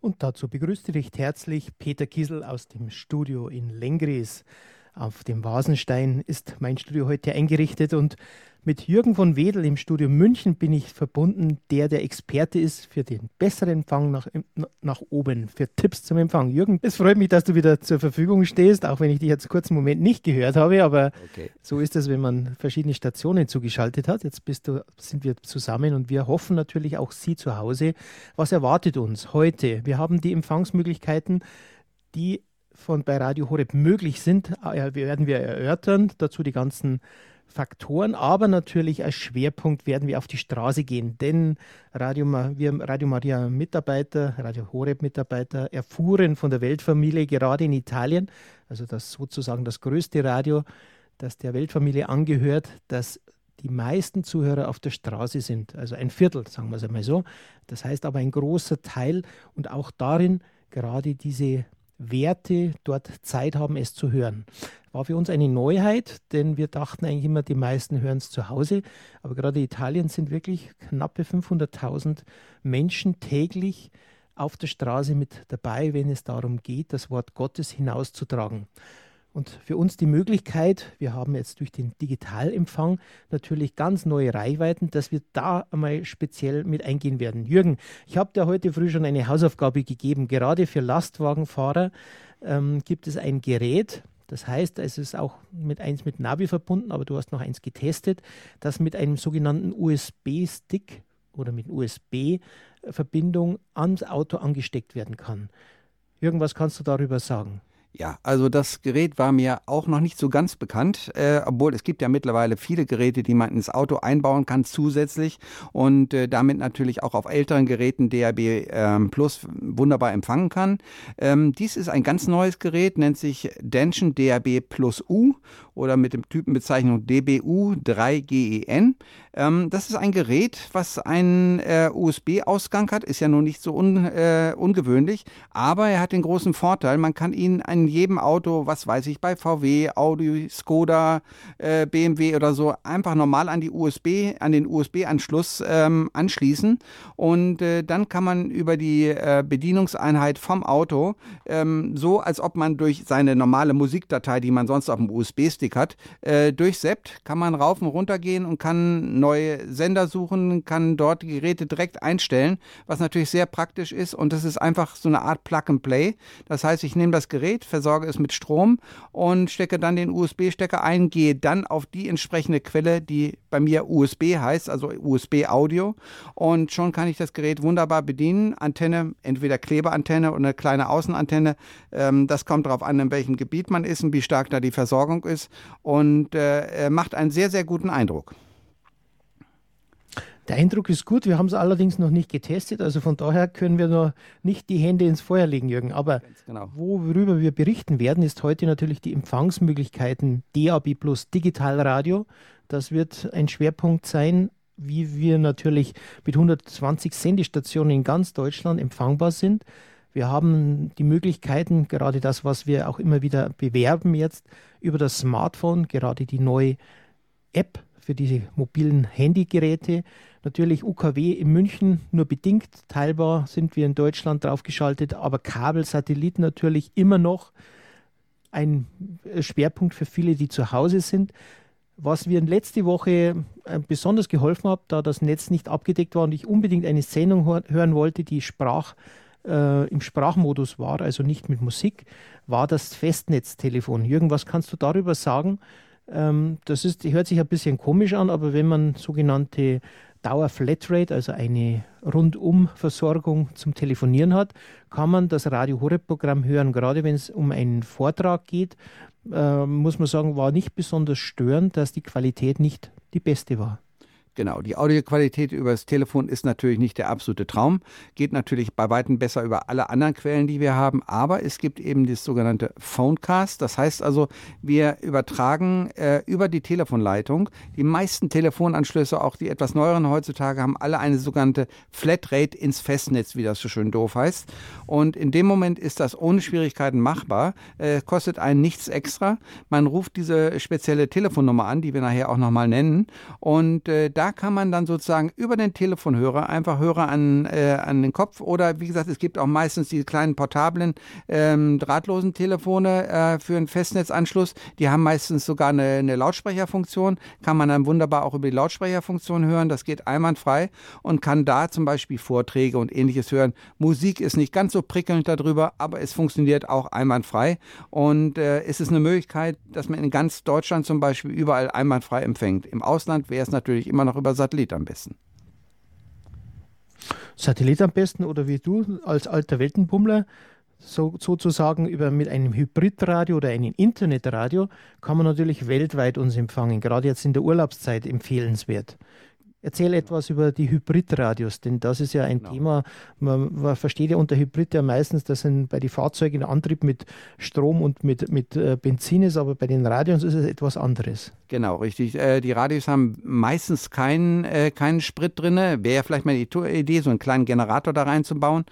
Und dazu begrüßte recht herzlich Peter Kiesel aus dem Studio in Lengries. Auf dem Vasenstein ist mein Studio heute eingerichtet und mit Jürgen von Wedel im Studio München bin ich verbunden, der der Experte ist für den besseren Empfang nach, nach oben, für Tipps zum Empfang. Jürgen, es freut mich, dass du wieder zur Verfügung stehst, auch wenn ich dich jetzt kurz einen Moment nicht gehört habe, aber okay. so ist es, wenn man verschiedene Stationen zugeschaltet hat. Jetzt bist du, sind wir zusammen und wir hoffen natürlich auch Sie zu Hause. Was erwartet uns heute? Wir haben die Empfangsmöglichkeiten, die von bei Radio Horeb möglich sind, äh, werden wir erörtern. Dazu die ganzen Faktoren, aber natürlich als Schwerpunkt werden wir auf die Straße gehen, denn Radio, wir Radio Maria Mitarbeiter, Radio Horeb Mitarbeiter erfuhren von der Weltfamilie gerade in Italien, also das sozusagen das größte Radio, das der Weltfamilie angehört, dass die meisten Zuhörer auf der Straße sind, also ein Viertel, sagen wir es einmal so. Das heißt aber ein großer Teil und auch darin gerade diese Werte dort Zeit haben, es zu hören. War für uns eine Neuheit, denn wir dachten eigentlich immer, die meisten hören es zu Hause. Aber gerade Italien sind wirklich knappe 500.000 Menschen täglich auf der Straße mit dabei, wenn es darum geht, das Wort Gottes hinauszutragen. Und für uns die Möglichkeit, wir haben jetzt durch den Digitalempfang natürlich ganz neue Reichweiten, dass wir da einmal speziell mit eingehen werden. Jürgen, ich habe dir heute früh schon eine Hausaufgabe gegeben. Gerade für Lastwagenfahrer ähm, gibt es ein Gerät, das heißt, es ist auch mit eins mit Navi verbunden, aber du hast noch eins getestet, das mit einem sogenannten USB-Stick oder mit USB-Verbindung ans Auto angesteckt werden kann. Jürgen, was kannst du darüber sagen? Ja, also das Gerät war mir auch noch nicht so ganz bekannt, äh, obwohl es gibt ja mittlerweile viele Geräte, die man ins Auto einbauen kann zusätzlich und äh, damit natürlich auch auf älteren Geräten DAB ähm, Plus wunderbar empfangen kann. Ähm, dies ist ein ganz neues Gerät, nennt sich Dension DAB Plus U oder mit dem Typenbezeichnung DBU 3GEN. Ähm, das ist ein Gerät, was einen äh, USB-Ausgang hat, ist ja nun nicht so un, äh, ungewöhnlich, aber er hat den großen Vorteil, man kann ihn an jedem Auto, was weiß ich, bei VW, Audi, Skoda, äh, BMW oder so, einfach normal an die USB, an den USB-Anschluss ähm, anschließen. Und äh, dann kann man über die äh, Bedienungseinheit vom Auto, ähm, so als ob man durch seine normale Musikdatei, die man sonst auf dem USB-Stick hat, äh, durchseppt, kann man rauf und runter gehen und kann neue Sender suchen, kann dort die Geräte direkt einstellen, was natürlich sehr praktisch ist. Und das ist einfach so eine Art Plug and Play. Das heißt, ich nehme das Gerät, versorge es mit Strom und stecke dann den USB-Stecker ein, gehe dann auf die entsprechende Quelle, die bei mir USB heißt, also USB-Audio. Und schon kann ich das Gerät wunderbar bedienen. Antenne, entweder Klebeantenne oder eine kleine Außenantenne. Ähm, das kommt darauf an, in welchem Gebiet man ist und wie stark da die Versorgung ist. Und äh, macht einen sehr, sehr guten Eindruck. Der Eindruck ist gut, wir haben es allerdings noch nicht getestet, also von daher können wir noch nicht die Hände ins Feuer legen, Jürgen. Aber genau. worüber wir berichten werden, ist heute natürlich die Empfangsmöglichkeiten DAB Plus Digitalradio. Das wird ein Schwerpunkt sein, wie wir natürlich mit 120 Sendestationen in ganz Deutschland empfangbar sind. Wir haben die Möglichkeiten, gerade das, was wir auch immer wieder bewerben jetzt, über das Smartphone, gerade die neue App für diese mobilen Handygeräte. Natürlich UKW in München nur bedingt teilbar sind wir in Deutschland draufgeschaltet, aber Kabel, Satellit natürlich immer noch ein Schwerpunkt für viele, die zu Hause sind. Was mir letzte Woche äh, besonders geholfen hat, da das Netz nicht abgedeckt war und ich unbedingt eine Sendung hören wollte, die Sprach, äh, im Sprachmodus war, also nicht mit Musik, war das Festnetztelefon. Jürgen, was kannst du darüber sagen? Ähm, das ist, hört sich ein bisschen komisch an, aber wenn man sogenannte Dauer-Flatrate, also eine Rundumversorgung zum Telefonieren hat, kann man das Radio Horeb-Programm hören. Gerade wenn es um einen Vortrag geht, äh, muss man sagen, war nicht besonders störend, dass die Qualität nicht die beste war. Genau, die Audioqualität über das Telefon ist natürlich nicht der absolute Traum, geht natürlich bei weitem besser über alle anderen Quellen, die wir haben, aber es gibt eben das sogenannte Phonecast, das heißt also, wir übertragen äh, über die Telefonleitung. Die meisten Telefonanschlüsse, auch die etwas neueren heutzutage, haben alle eine sogenannte Flatrate ins Festnetz, wie das so schön doof heißt. Und in dem Moment ist das ohne Schwierigkeiten machbar, äh, kostet einen nichts extra. Man ruft diese spezielle Telefonnummer an, die wir nachher auch nochmal nennen, und äh, da kann man dann sozusagen über den Telefonhörer einfach Hörer an, äh, an den Kopf oder wie gesagt, es gibt auch meistens die kleinen portablen ähm, drahtlosen Telefone äh, für einen Festnetzanschluss. Die haben meistens sogar eine, eine Lautsprecherfunktion, kann man dann wunderbar auch über die Lautsprecherfunktion hören. Das geht einwandfrei und kann da zum Beispiel Vorträge und ähnliches hören. Musik ist nicht ganz so prickelnd darüber, aber es funktioniert auch einwandfrei und äh, es ist eine Möglichkeit, dass man in ganz Deutschland zum Beispiel überall einwandfrei empfängt. Im Ausland wäre es natürlich immer noch über Satellit am besten. Satellit am besten oder wie du als alter Weltenbummler so, sozusagen über mit einem Hybridradio oder einem Internetradio kann man natürlich weltweit uns empfangen, gerade jetzt in der Urlaubszeit empfehlenswert. Erzähl etwas über die Hybridradios, denn das ist ja ein genau. Thema. Man, man, versteht ja unter Hybrid ja meistens, dass ein, bei den Fahrzeugen Antrieb mit Strom und mit, mit äh, Benzin ist, aber bei den Radios ist es etwas anderes. Genau, richtig. Äh, die Radios haben meistens keinen, äh, keinen Sprit drin. Wäre vielleicht mal die Idee, so einen kleinen Generator da reinzubauen.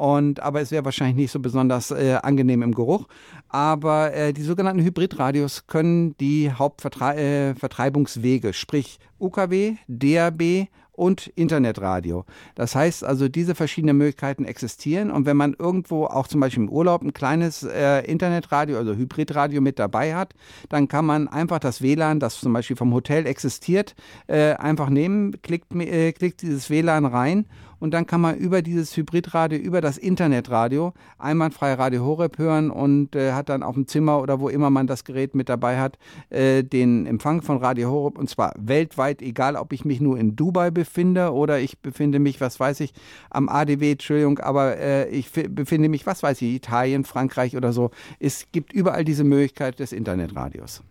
Und, aber es wäre wahrscheinlich nicht so besonders äh, angenehm im Geruch. Aber äh, die sogenannten Hybridradios können die Hauptvertreibungswege, äh, sprich UKW, DAB und Internetradio. Das heißt also, diese verschiedenen Möglichkeiten existieren und wenn man irgendwo auch zum Beispiel im Urlaub ein kleines äh, Internetradio, also Hybridradio mit dabei hat, dann kann man einfach das WLAN, das zum Beispiel vom Hotel existiert, äh, einfach nehmen, klickt, äh, klickt dieses WLAN rein und dann kann man über dieses Hybridradio, über das Internetradio einwandfrei Radio Horeb hören und äh, hat dann auf dem Zimmer oder wo immer man das Gerät mit dabei hat, äh, den Empfang von Radio Horeb und zwar weltweit, egal ob ich mich nur in Dubai befinde oder ich befinde mich, was weiß ich, am ADW, Entschuldigung, aber äh, ich befinde mich, was weiß ich, Italien, Frankreich oder so. Es gibt überall diese Möglichkeit des Internetradios.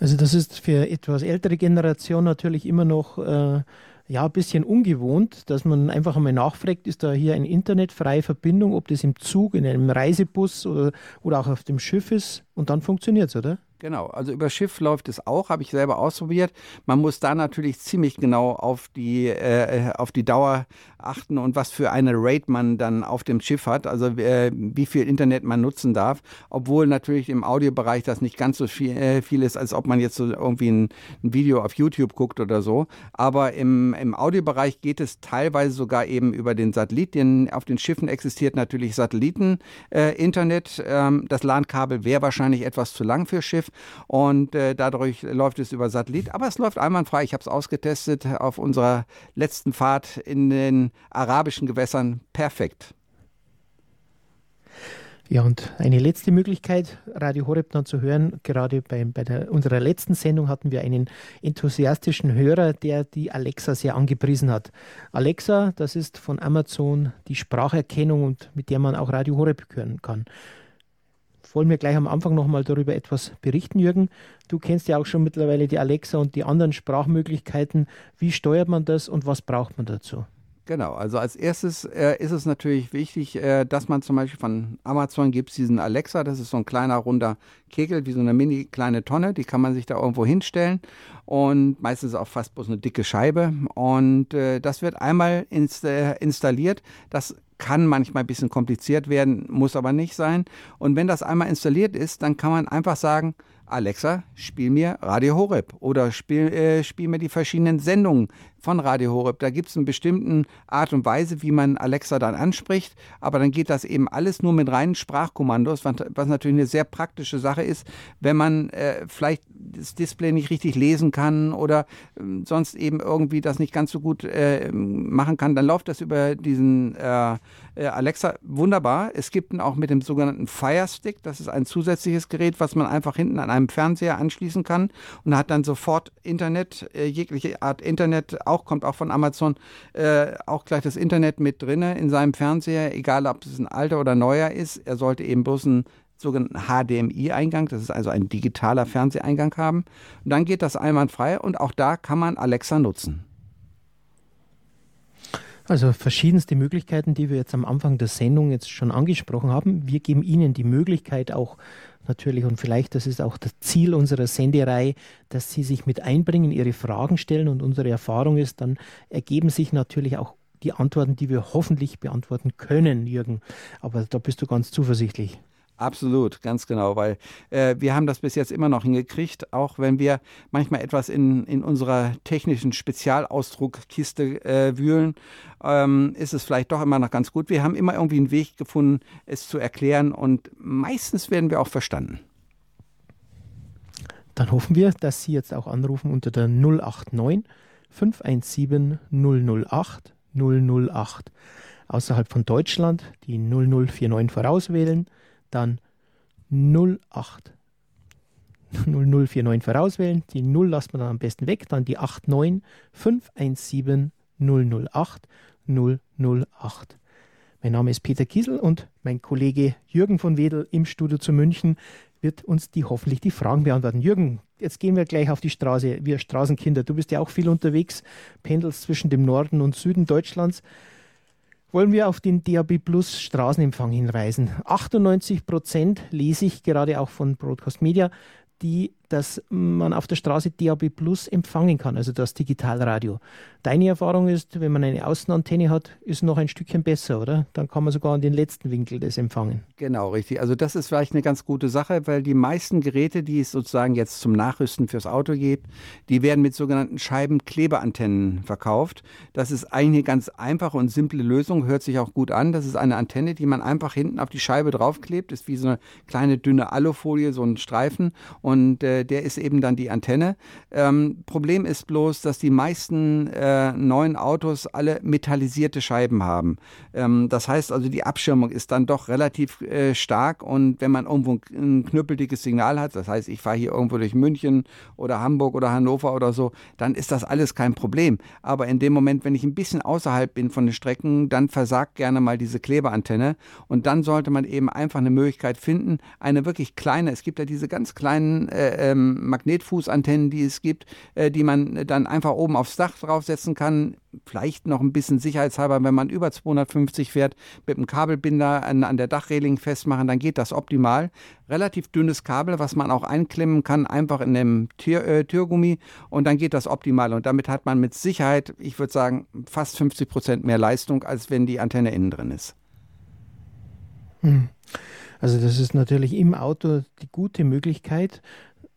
Also das ist für etwas ältere Generation natürlich immer noch äh, ja, ein bisschen ungewohnt, dass man einfach einmal nachfragt, ist da hier eine internetfreie Verbindung, ob das im Zug, in einem Reisebus oder, oder auch auf dem Schiff ist und dann funktioniert es, oder? Genau, also über Schiff läuft es auch, habe ich selber ausprobiert. Man muss da natürlich ziemlich genau auf die, äh, auf die Dauer achten und was für eine Rate man dann auf dem Schiff hat, also äh, wie viel Internet man nutzen darf, obwohl natürlich im Audiobereich das nicht ganz so viel, äh, viel ist, als ob man jetzt so irgendwie ein, ein, Video auf YouTube guckt oder so. Aber im, im Audiobereich geht es teilweise sogar eben über den Satelliten. Auf den Schiffen existiert natürlich Satelliten-Internet. Äh, ähm, das LAN-Kabel wäre wahrscheinlich etwas zu lang für Schiff und äh, dadurch läuft es über Satellit. Aber es läuft einwandfrei. Ich habe es ausgetestet auf unserer letzten Fahrt in den arabischen Gewässern. Perfekt. Ja, und eine letzte Möglichkeit, Radio Horeb dann zu hören. Gerade bei, bei der, unserer letzten Sendung hatten wir einen enthusiastischen Hörer, der die Alexa sehr angepriesen hat. Alexa, das ist von Amazon die Spracherkennung und mit der man auch Radio Horeb hören kann wollen wir gleich am Anfang nochmal darüber etwas berichten, Jürgen. Du kennst ja auch schon mittlerweile die Alexa und die anderen Sprachmöglichkeiten. Wie steuert man das und was braucht man dazu? Genau, also als erstes äh, ist es natürlich wichtig, äh, dass man zum Beispiel von Amazon gibt diesen Alexa, das ist so ein kleiner runder Kegel, wie so eine mini kleine Tonne, die kann man sich da irgendwo hinstellen und meistens auch fast bloß eine dicke Scheibe und äh, das wird einmal inst äh, installiert, das kann manchmal ein bisschen kompliziert werden, muss aber nicht sein. Und wenn das einmal installiert ist, dann kann man einfach sagen, Alexa, spiel mir Radio Horeb oder spiel, äh, spiel mir die verschiedenen Sendungen von Radio Horeb. Da gibt es eine bestimmte Art und Weise, wie man Alexa dann anspricht, aber dann geht das eben alles nur mit reinen Sprachkommandos, was, natürlich eine sehr praktische Sache ist, wenn man äh, vielleicht das Display nicht richtig lesen kann oder äh, sonst eben irgendwie das nicht ganz so gut äh, machen kann, dann läuft das über diesen äh, äh, Alexa wunderbar. Es gibt ihn auch mit dem sogenannten Fire Stick, das ist ein zusätzliches Gerät, was man einfach hinten an einem Fernseher anschließen kann und hat dann sofort Internet, äh, jegliche Art Internet auch, kommt auch von Amazon, äh, auch gleich das Internet mit drinne in seinem Fernseher, egal ob es ein alter oder neuer ist. Er sollte eben bloß einen sogenannten HDMI-Eingang, das ist also ein digitaler Fernseheingang haben. Und dann geht das einwandfrei und auch da kann man Alexa nutzen. Also verschiedenste Möglichkeiten, die wir jetzt am Anfang der Sendung jetzt schon angesprochen haben. Wir geben Ihnen die Möglichkeit auch natürlich und vielleicht das ist auch das Ziel unserer Senderei, dass Sie sich mit einbringen, Ihre Fragen stellen und unsere Erfahrung ist, dann ergeben sich natürlich auch die Antworten, die wir hoffentlich beantworten können, Jürgen. Aber da bist du ganz zuversichtlich. Absolut, ganz genau, weil äh, wir haben das bis jetzt immer noch hingekriegt, auch wenn wir manchmal etwas in, in unserer technischen Spezialausdruckkiste äh, wühlen, ähm, ist es vielleicht doch immer noch ganz gut. Wir haben immer irgendwie einen Weg gefunden, es zu erklären und meistens werden wir auch verstanden. Dann hoffen wir, dass Sie jetzt auch anrufen unter der 089 517 008 008. Außerhalb von Deutschland die 0049 vorauswählen dann 08 0049 vorauswählen, die 0 lassen wir dann am besten weg, dann die 89 517 008 008. Mein Name ist Peter Kiesel und mein Kollege Jürgen von Wedel im Studio zu München wird uns die hoffentlich die Fragen beantworten. Jürgen, jetzt gehen wir gleich auf die Straße. Wir Straßenkinder, du bist ja auch viel unterwegs, pendelst zwischen dem Norden und Süden Deutschlands wollen wir auf den DAB Plus Straßenempfang hinweisen. 98 Prozent lese ich gerade auch von Broadcast Media, die dass man auf der Straße DAB Plus empfangen kann, also das Digitalradio. Deine Erfahrung ist, wenn man eine Außenantenne hat, ist noch ein Stückchen besser, oder? Dann kann man sogar an den letzten Winkel das empfangen. Genau, richtig. Also das ist vielleicht eine ganz gute Sache, weil die meisten Geräte, die es sozusagen jetzt zum Nachrüsten fürs Auto gibt, die werden mit sogenannten Scheibenklebeantennen verkauft. Das ist eine ganz einfache und simple Lösung, hört sich auch gut an. Das ist eine Antenne, die man einfach hinten auf die Scheibe draufklebt, ist wie so eine kleine dünne Alufolie, so ein Streifen und äh, der ist eben dann die Antenne. Ähm, Problem ist bloß, dass die meisten äh, neuen Autos alle metallisierte Scheiben haben. Ähm, das heißt also, die Abschirmung ist dann doch relativ äh, stark und wenn man irgendwo ein knüppeldickes Signal hat, das heißt, ich fahre hier irgendwo durch München oder Hamburg oder Hannover oder so, dann ist das alles kein Problem. Aber in dem Moment, wenn ich ein bisschen außerhalb bin von den Strecken, dann versagt gerne mal diese Klebeantenne und dann sollte man eben einfach eine Möglichkeit finden, eine wirklich kleine, es gibt ja diese ganz kleinen äh, ähm, Magnetfußantennen, die es gibt, äh, die man dann einfach oben aufs Dach draufsetzen kann. Vielleicht noch ein bisschen sicherheitshalber, wenn man über 250 fährt, mit einem Kabelbinder an, an der Dachreling festmachen, dann geht das optimal. Relativ dünnes Kabel, was man auch einklemmen kann, einfach in dem Tür, äh, Türgummi und dann geht das optimal. Und damit hat man mit Sicherheit, ich würde sagen, fast 50 Prozent mehr Leistung, als wenn die Antenne innen drin ist. Hm. Also das ist natürlich im Auto die gute Möglichkeit,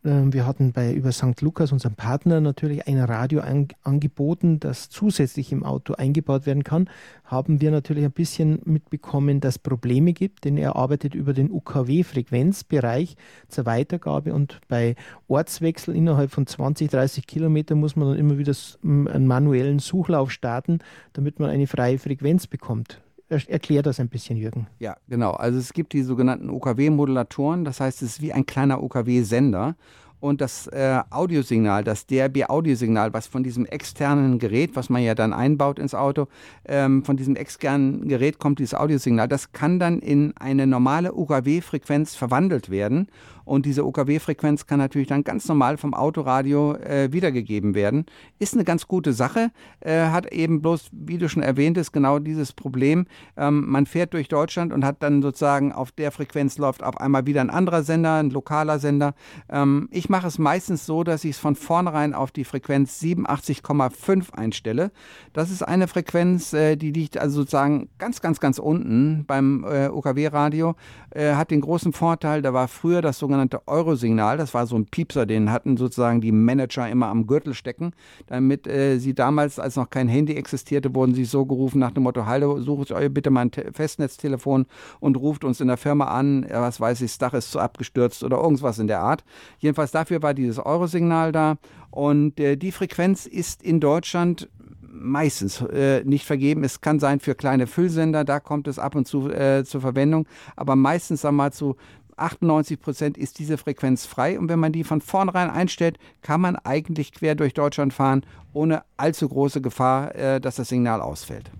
wir hatten bei über St. Lukas, unserem Partner, natürlich ein Radio an, angeboten, das zusätzlich im Auto eingebaut werden kann. Haben wir natürlich ein bisschen mitbekommen, dass es Probleme gibt, denn er arbeitet über den UKW-Frequenzbereich zur Weitergabe und bei Ortswechsel innerhalb von 20, 30 Kilometern muss man dann immer wieder einen manuellen Suchlauf starten, damit man eine freie Frequenz bekommt. Erklär das ein bisschen, Jürgen. Ja, genau. Also es gibt die sogenannten OKW-Modulatoren, das heißt, es ist wie ein kleiner OKW-Sender und das äh, Audiosignal, das DRB-Audiosignal, was von diesem externen Gerät, was man ja dann einbaut ins Auto, ähm, von diesem externen Gerät kommt dieses Audiosignal, das kann dann in eine normale UKW-Frequenz verwandelt werden und diese UKW-Frequenz kann natürlich dann ganz normal vom Autoradio äh, wiedergegeben werden. Ist eine ganz gute Sache, äh, hat eben bloß, wie du schon erwähnt hast, genau dieses Problem. Ähm, man fährt durch Deutschland und hat dann sozusagen auf der Frequenz läuft auf einmal wieder ein anderer Sender, ein lokaler Sender. Ähm, ich mache es meistens so, dass ich es von vornherein auf die Frequenz 87,5 einstelle. Das ist eine Frequenz, äh, die liegt also sozusagen ganz, ganz, ganz unten beim äh, UKW-Radio. Äh, hat den großen Vorteil, da war früher das sogenannte sogenannte Eurosignal. Das war so ein Piepser, den hatten sozusagen die Manager immer am Gürtel stecken, damit äh, sie damals, als noch kein Handy existierte, wurden sie so gerufen nach dem Motto, hallo, sucht euch bitte mal ein Te Festnetztelefon und ruft uns in der Firma an, was weiß ich, das Dach ist zu abgestürzt oder irgendwas in der Art. Jedenfalls dafür war dieses Eurosignal da und äh, die Frequenz ist in Deutschland meistens äh, nicht vergeben. Es kann sein für kleine Füllsender, da kommt es ab und zu äh, zur Verwendung, aber meistens sagen wir mal zu 98 Prozent ist diese Frequenz frei und wenn man die von vornherein einstellt, kann man eigentlich quer durch Deutschland fahren, ohne allzu große Gefahr, äh, dass das Signal ausfällt.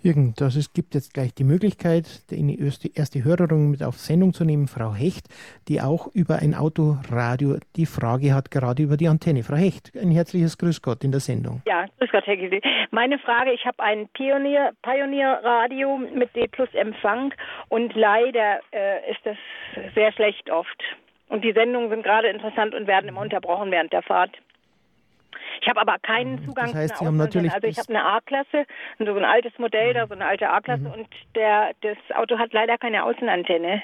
Jürgen, das ist, gibt jetzt gleich die Möglichkeit, die erste, Hörerin mit auf Sendung zu nehmen, Frau Hecht, die auch über ein Autoradio die Frage hat, gerade über die Antenne. Frau Hecht, ein herzliches Grüß Gott in der Sendung. Ja, Grüß Gott, Herr Gisel. Meine Frage, ich habe ein Pionier, Pionierradio mit D plus Empfang und leider äh, ist das sehr schlecht oft. Und die Sendungen sind gerade interessant und werden immer unterbrochen während der Fahrt. Ich habe aber keinen. Zugang das heißt, zu einer haben natürlich Also ich habe eine A-Klasse, so ein altes Modell da, so eine alte A-Klasse mhm. und der, das Auto hat leider keine Außenantenne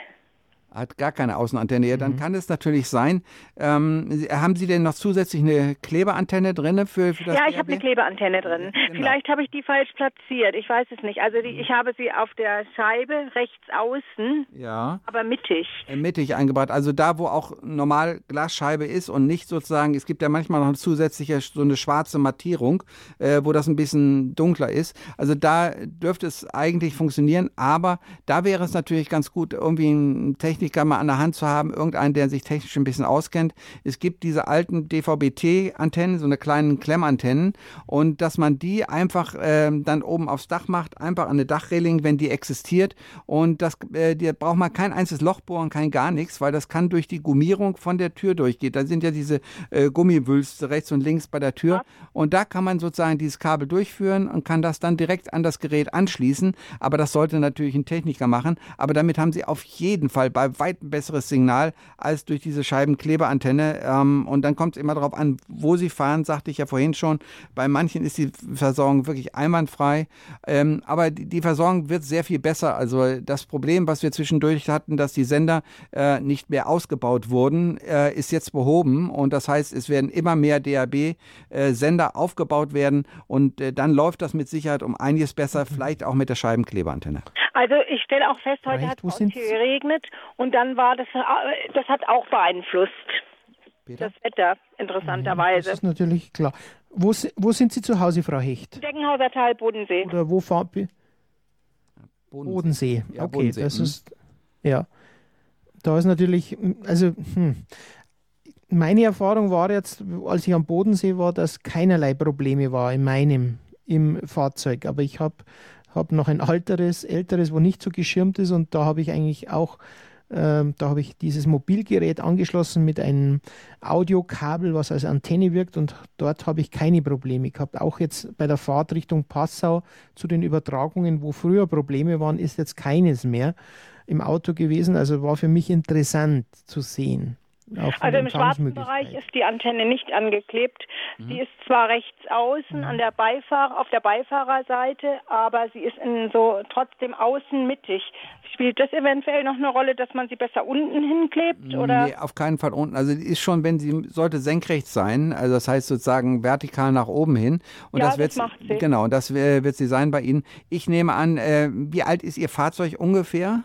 hat gar keine Außenantenne. Ja, dann mhm. kann es natürlich sein. Ähm, haben Sie denn noch zusätzlich eine Klebeantenne drin für, für das Ja, ich habe eine Klebeantenne drin. Genau. Vielleicht habe ich die falsch platziert. Ich weiß es nicht. Also die, ich habe sie auf der Scheibe rechts außen, ja. aber mittig. Äh, mittig eingebracht. Also da, wo auch normal Glasscheibe ist und nicht sozusagen, es gibt ja manchmal noch eine zusätzliche so eine schwarze Mattierung, äh, wo das ein bisschen dunkler ist. Also da dürfte es eigentlich funktionieren, aber da wäre es natürlich ganz gut, irgendwie ein Technik Techniker mal an der Hand zu haben, irgendeinen, der sich technisch ein bisschen auskennt. Es gibt diese alten DVB-T-Antennen, so eine kleinen Klemmantennen. Und dass man die einfach äh, dann oben aufs Dach macht, einfach an eine Dachreling, wenn die existiert. Und das, äh, da braucht man kein einziges Loch bohren, kein gar nichts, weil das kann durch die Gummierung von der Tür durchgehen. Da sind ja diese äh, Gummiwülste rechts und links bei der Tür. Und da kann man sozusagen dieses Kabel durchführen und kann das dann direkt an das Gerät anschließen, aber das sollte natürlich ein Techniker machen, aber damit haben sie auf jeden Fall bei weit ein besseres Signal als durch diese Scheibenkleberantenne. Ähm, und dann kommt es immer darauf an, wo sie fahren, sagte ich ja vorhin schon. Bei manchen ist die Versorgung wirklich einwandfrei. Ähm, aber die, die, Versorgung wird sehr viel besser. Also das Problem, was wir zwischendurch hatten, dass die Sender äh, nicht mehr ausgebaut wurden, äh, ist jetzt behoben. Und das heißt, es werden immer mehr DAB-Sender äh, aufgebaut werden. Und äh, dann läuft das mit Sicherheit um einiges besser, mhm. vielleicht auch mit der Scheibenkleberantenne. Also ich stelle auch fest, heute hat es geregnet und dann war das, äh, das hat auch beeinflusst. Peter? Das Wetter, interessanterweise. das ist natürlich klar. Wo, wo sind Sie zu Hause, Frau Hecht? Deckenhauser Tal, Bodensee. Oder wo fahren Sie? Bodensee. Bodensee. Ja, okay, Bodensee. das mhm. ist, ja. Da ist natürlich, also, hm. meine Erfahrung war jetzt, als ich am Bodensee war, dass keinerlei Probleme war in meinem, im Fahrzeug. Aber ich habe hab noch ein alteres, älteres, wo nicht so geschirmt ist und da habe ich eigentlich auch ähm, da habe ich dieses Mobilgerät angeschlossen mit einem Audiokabel, was als Antenne wirkt und dort habe ich keine Probleme gehabt. Auch jetzt bei der Fahrt Richtung Passau zu den Übertragungen, wo früher Probleme waren, ist jetzt keines mehr im Auto gewesen. Also war für mich interessant zu sehen. Also im schwarzen Bereich ist die Antenne nicht angeklebt. Mhm. Sie ist zwar rechts außen mhm. an der Beifahrer, auf der Beifahrerseite, aber sie ist in so trotzdem außen mittig. Spielt das eventuell noch eine Rolle, dass man sie besser unten hinklebt? Oder? Nee, auf keinen Fall unten. Also die ist schon, wenn sie sollte senkrecht sein, also das heißt sozusagen vertikal nach oben hin. Und ja, das, wird, macht sie. Genau, das wird sie sein bei Ihnen. Ich nehme an, äh, wie alt ist Ihr Fahrzeug ungefähr?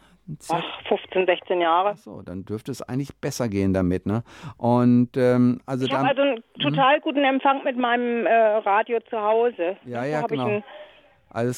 Ach, 15, 16 Jahre. Ach so, dann dürfte es eigentlich besser gehen damit, ne? Und ähm, also ich habe also einen total mhm. guten Empfang mit meinem äh, Radio zu Hause. Ja, ja, genau. Alles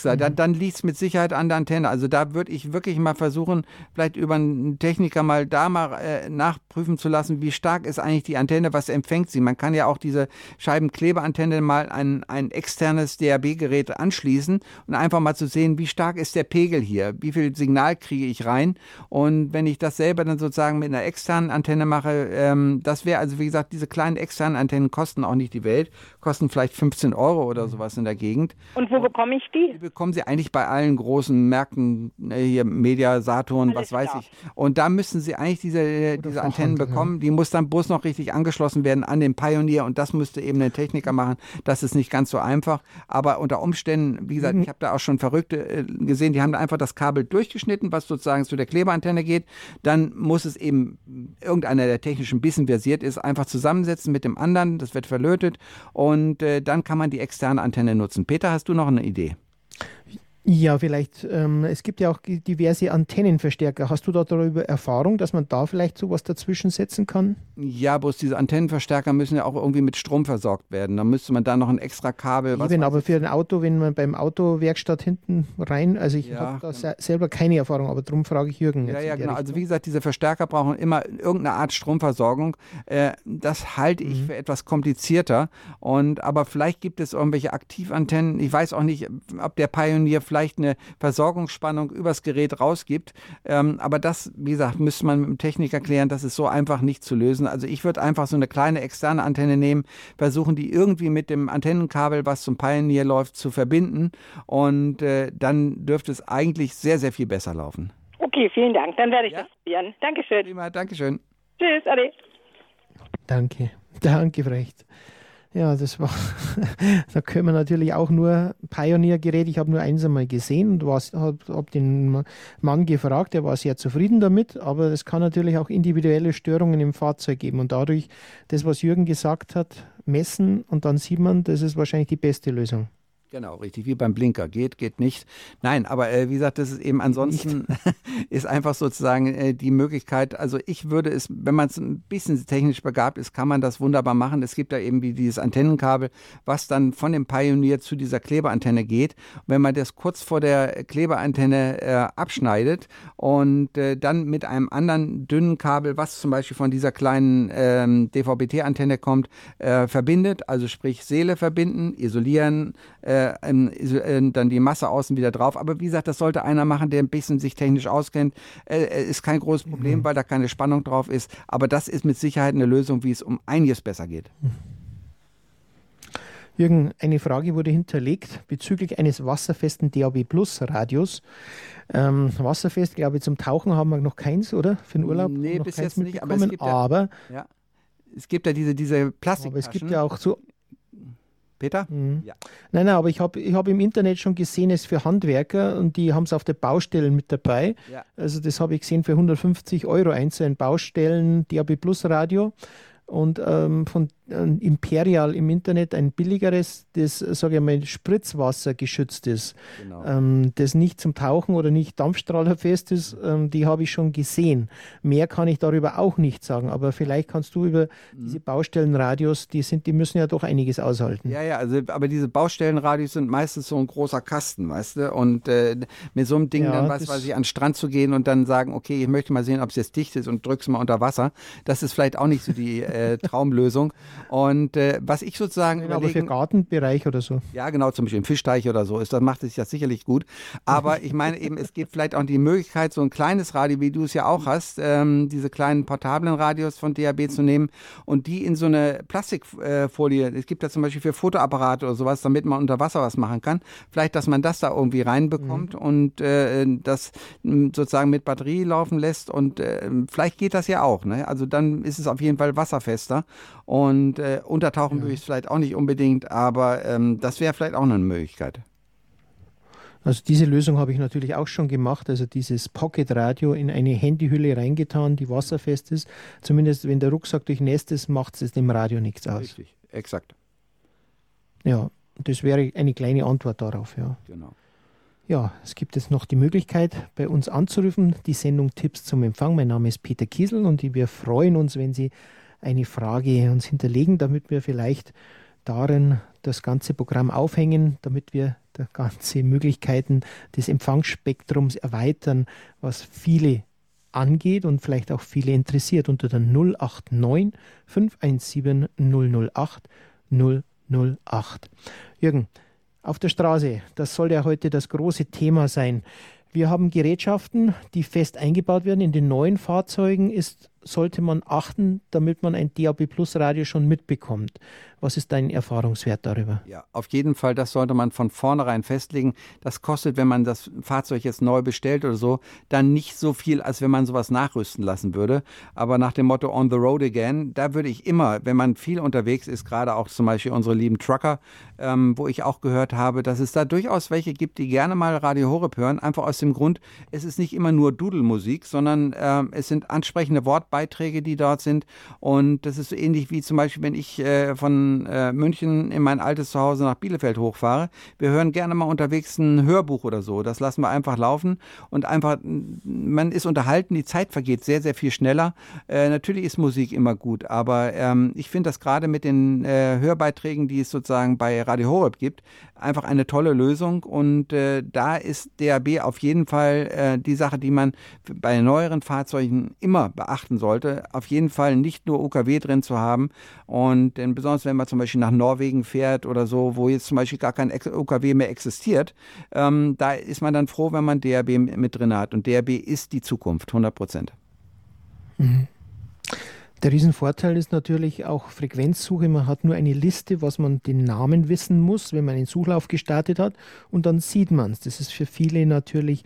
klar, mhm. dann, dann liegt es mit Sicherheit an der Antenne. Also da würde ich wirklich mal versuchen, vielleicht über einen Techniker mal da mal äh, nachprüfen zu lassen, wie stark ist eigentlich die Antenne, was empfängt sie. Man kann ja auch diese Scheibenklebeantenne mal an ein externes DAB-Gerät anschließen und einfach mal zu sehen, wie stark ist der Pegel hier, wie viel Signal kriege ich rein. Und wenn ich das selber dann sozusagen mit einer externen Antenne mache, ähm, das wäre also wie gesagt, diese kleinen externen Antennen kosten auch nicht die Welt, kosten vielleicht 15 Euro oder sowas in der Gegend. Und wo bekomme ich die? Die bekommen Sie eigentlich bei allen großen Märkten, äh, hier Media, Saturn, Alles was weiß klar. ich. Und da müssen Sie eigentlich diese, äh, diese Antennen bekommen. Die muss dann bloß noch richtig angeschlossen werden an den Pioneer und das müsste eben ein Techniker machen. Das ist nicht ganz so einfach. Aber unter Umständen, wie gesagt, mhm. ich habe da auch schon Verrückte äh, gesehen, die haben da einfach das Kabel durchgeschnitten, was sozusagen zu der Klebeantenne geht. Dann muss es eben irgendeiner, der technisch ein bisschen versiert ist, einfach zusammensetzen mit dem anderen. Das wird verlötet und äh, dann kann man die externe Antenne nutzen. Peter, hast du noch eine Idee? Oui. Ja, vielleicht. Ähm, es gibt ja auch diverse Antennenverstärker. Hast du da darüber Erfahrung, dass man da vielleicht sowas dazwischen setzen kann? Ja, bloß diese Antennenverstärker müssen ja auch irgendwie mit Strom versorgt werden. Da müsste man da noch ein extra Kabel. Was Eben, aber für ein Auto, wenn man beim Autowerkstatt hinten rein, also ich ja, habe da genau. selber keine Erfahrung, aber darum frage ich Jürgen. Ja, ja, genau. Richtung. Also wie gesagt, diese Verstärker brauchen immer irgendeine Art Stromversorgung. Äh, das halte ich mhm. für etwas komplizierter. Und aber vielleicht gibt es irgendwelche Aktivantennen. Ich weiß auch nicht, ob der Pioneer vielleicht eine Versorgungsspannung übers Gerät rausgibt. Ähm, aber das, wie gesagt, müsste man mit dem Techniker klären. Das ist so einfach nicht zu lösen. Also ich würde einfach so eine kleine externe Antenne nehmen, versuchen die irgendwie mit dem Antennenkabel, was zum Pioneer läuft, zu verbinden. Und äh, dann dürfte es eigentlich sehr, sehr viel besser laufen. Okay, vielen Dank. Dann werde ich ja? das probieren. Dankeschön. Prima, Dankeschön. Tschüss, Ade. Danke. Danke, Frecht. Ja, das war, da können wir natürlich auch nur Pioneer-Gerät. Ich habe nur eins einmal gesehen und habe hab den Mann gefragt, der war sehr zufrieden damit, aber es kann natürlich auch individuelle Störungen im Fahrzeug geben und dadurch, das, was Jürgen gesagt hat, messen und dann sieht man, das ist wahrscheinlich die beste Lösung. Genau, richtig, wie beim Blinker. Geht, geht nicht. Nein, aber äh, wie gesagt, das ist eben ansonsten ist einfach sozusagen äh, die Möglichkeit, also ich würde es, wenn man es ein bisschen technisch begabt ist, kann man das wunderbar machen. Es gibt da eben wie dieses Antennenkabel, was dann von dem Pioneer zu dieser Klebeantenne geht. Und wenn man das kurz vor der Klebeantenne äh, abschneidet und äh, dann mit einem anderen dünnen Kabel, was zum Beispiel von dieser kleinen ähm, DVB-T-Antenne kommt, äh, verbindet, also sprich Seele verbinden, isolieren, äh, äh, äh, dann die Masse außen wieder drauf. Aber wie gesagt, das sollte einer machen, der ein bisschen sich technisch auskennt. Äh, äh, ist kein großes Problem, mhm. weil da keine Spannung drauf ist. Aber das ist mit Sicherheit eine Lösung, wie es um einiges besser geht. Jürgen, eine Frage wurde hinterlegt bezüglich eines wasserfesten DAB Plus Radios. Ähm, wasserfest, glaube ich, zum Tauchen haben wir noch keins, oder? Für den Urlaub? Nee, bis jetzt nicht, aber es gibt ja, aber, ja, es gibt ja diese, diese Plastik. Aber es gibt ja auch so Peter? Mhm. Ja. Nein, nein, aber ich habe ich hab im Internet schon gesehen, es ist für Handwerker und die haben es auf der Baustelle mit dabei. Ja. Also das habe ich gesehen für 150 Euro einzeln Baustellen DAB Plus Radio und ähm, von Imperial im Internet ein billigeres, das, sage ich mal, Spritzwasser geschützt ist, genau. ähm, das nicht zum Tauchen oder nicht dampfstrahlerfest ist, ähm, die habe ich schon gesehen. Mehr kann ich darüber auch nicht sagen, aber vielleicht kannst du über mhm. diese Baustellenradios, die sind, die müssen ja doch einiges aushalten. Ja, ja, also aber diese Baustellenradios sind meistens so ein großer Kasten, weißt du, und äh, mit so einem Ding ja, dann, was weiß ich, an den Strand zu gehen und dann sagen, okay, ich möchte mal sehen, ob es jetzt dicht ist und drück's mal unter Wasser, das ist vielleicht auch nicht so die äh, Traumlösung und äh, was ich sozusagen. Ja, aber für Gartenbereich oder so. Ja, genau, zum Beispiel im Fischteich oder so ist, das macht sich ja sicherlich gut. Aber ich meine eben, es gibt vielleicht auch die Möglichkeit, so ein kleines Radio, wie du es ja auch hast, ähm, diese kleinen portablen Radios von DAB zu nehmen und die in so eine Plastikfolie, äh, es gibt ja zum Beispiel für Fotoapparate oder sowas, damit man unter Wasser was machen kann. Vielleicht, dass man das da irgendwie reinbekommt mhm. und äh, das hm, sozusagen mit Batterie laufen lässt und äh, vielleicht geht das ja auch. Ne? Also dann ist es auf jeden Fall wasserfester und äh, untertauchen ja. würde ich es vielleicht auch nicht unbedingt, aber ähm, das wäre vielleicht auch eine Möglichkeit. Also diese Lösung habe ich natürlich auch schon gemacht, also dieses Pocket-Radio in eine Handyhülle reingetan, die wasserfest ist. Zumindest wenn der Rucksack durchnässt ist, macht es dem Radio nichts aus. Richtig, exakt. Ja, das wäre eine kleine Antwort darauf, ja. Genau. Ja, es gibt jetzt noch die Möglichkeit, bei uns anzurufen, die Sendung Tipps zum Empfang. Mein Name ist Peter Kiesel und wir freuen uns, wenn Sie eine Frage uns hinterlegen, damit wir vielleicht darin das ganze Programm aufhängen, damit wir die ganze Möglichkeiten des Empfangsspektrums erweitern, was viele angeht und vielleicht auch viele interessiert unter der 089 517 008 008. Jürgen, auf der Straße, das soll ja heute das große Thema sein. Wir haben Gerätschaften, die fest eingebaut werden. In den neuen Fahrzeugen ist sollte man achten, damit man ein DAB Plus Radio schon mitbekommt? Was ist dein Erfahrungswert darüber? Ja, auf jeden Fall, das sollte man von vornherein festlegen. Das kostet, wenn man das Fahrzeug jetzt neu bestellt oder so, dann nicht so viel, als wenn man sowas nachrüsten lassen würde. Aber nach dem Motto On the Road Again, da würde ich immer, wenn man viel unterwegs ist, gerade auch zum Beispiel unsere lieben Trucker, ähm, wo ich auch gehört habe, dass es da durchaus welche gibt, die gerne mal Radio Horeb hören, einfach aus dem Grund, es ist nicht immer nur Dudelmusik, sondern ähm, es sind ansprechende Worte Beiträge, die dort sind. Und das ist so ähnlich wie zum Beispiel, wenn ich äh, von äh, München in mein altes Zuhause nach Bielefeld hochfahre. Wir hören gerne mal unterwegs ein Hörbuch oder so. Das lassen wir einfach laufen und einfach, man ist unterhalten, die Zeit vergeht sehr, sehr viel schneller. Äh, natürlich ist Musik immer gut, aber ähm, ich finde das gerade mit den äh, Hörbeiträgen, die es sozusagen bei Radio Horeb gibt, einfach eine tolle Lösung und äh, da ist DAB auf jeden Fall äh, die Sache, die man bei neueren Fahrzeugen immer beachten sollte. Auf jeden Fall nicht nur UKW drin zu haben und denn besonders wenn man zum Beispiel nach Norwegen fährt oder so, wo jetzt zum Beispiel gar kein UKW mehr existiert, ähm, da ist man dann froh, wenn man DAB mit drin hat und DAB ist die Zukunft, 100 Prozent. Mhm. Der Riesenvorteil ist natürlich auch Frequenzsuche. Man hat nur eine Liste, was man den Namen wissen muss, wenn man einen Suchlauf gestartet hat und dann sieht man es. Das ist für viele natürlich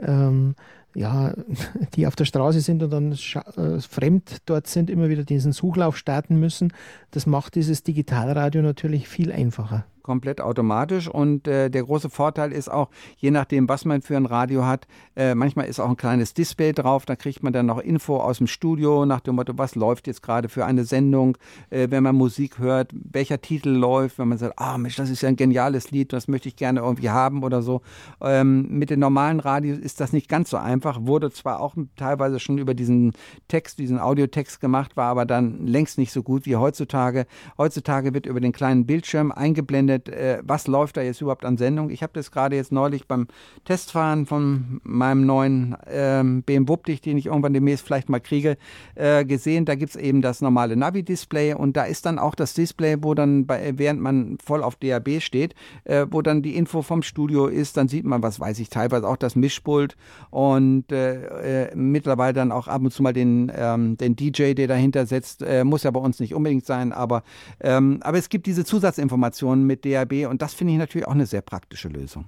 ähm, ja, die auf der Straße sind und dann äh, fremd dort sind, immer wieder diesen Suchlauf starten müssen. Das macht dieses Digitalradio natürlich viel einfacher komplett automatisch. Und äh, der große Vorteil ist auch, je nachdem, was man für ein Radio hat, äh, manchmal ist auch ein kleines Display drauf, da kriegt man dann noch Info aus dem Studio nach dem Motto, was läuft jetzt gerade für eine Sendung, äh, wenn man Musik hört, welcher Titel läuft, wenn man sagt, ah Mensch, das ist ja ein geniales Lied, das möchte ich gerne irgendwie haben oder so. Ähm, mit den normalen Radios ist das nicht ganz so einfach, wurde zwar auch teilweise schon über diesen Text, diesen Audiotext gemacht, war aber dann längst nicht so gut wie heutzutage. Heutzutage wird über den kleinen Bildschirm eingeblendet, ausgerechnet, äh, was läuft da jetzt überhaupt an Sendung. Ich habe das gerade jetzt neulich beim Testfahren von meinem neuen ähm, BMW Wuppdich, den ich irgendwann demnächst vielleicht mal kriege, äh, gesehen. Da gibt es eben das normale Navi-Display und da ist dann auch das Display, wo dann, bei, während man voll auf DAB steht, äh, wo dann die Info vom Studio ist, dann sieht man, was weiß ich, teilweise auch das Mischpult und äh, äh, mittlerweile dann auch ab und zu mal den, ähm, den DJ, der dahinter sitzt. Äh, muss ja bei uns nicht unbedingt sein, aber, ähm, aber es gibt diese Zusatzinformationen mit DAB und das finde ich natürlich auch eine sehr praktische Lösung.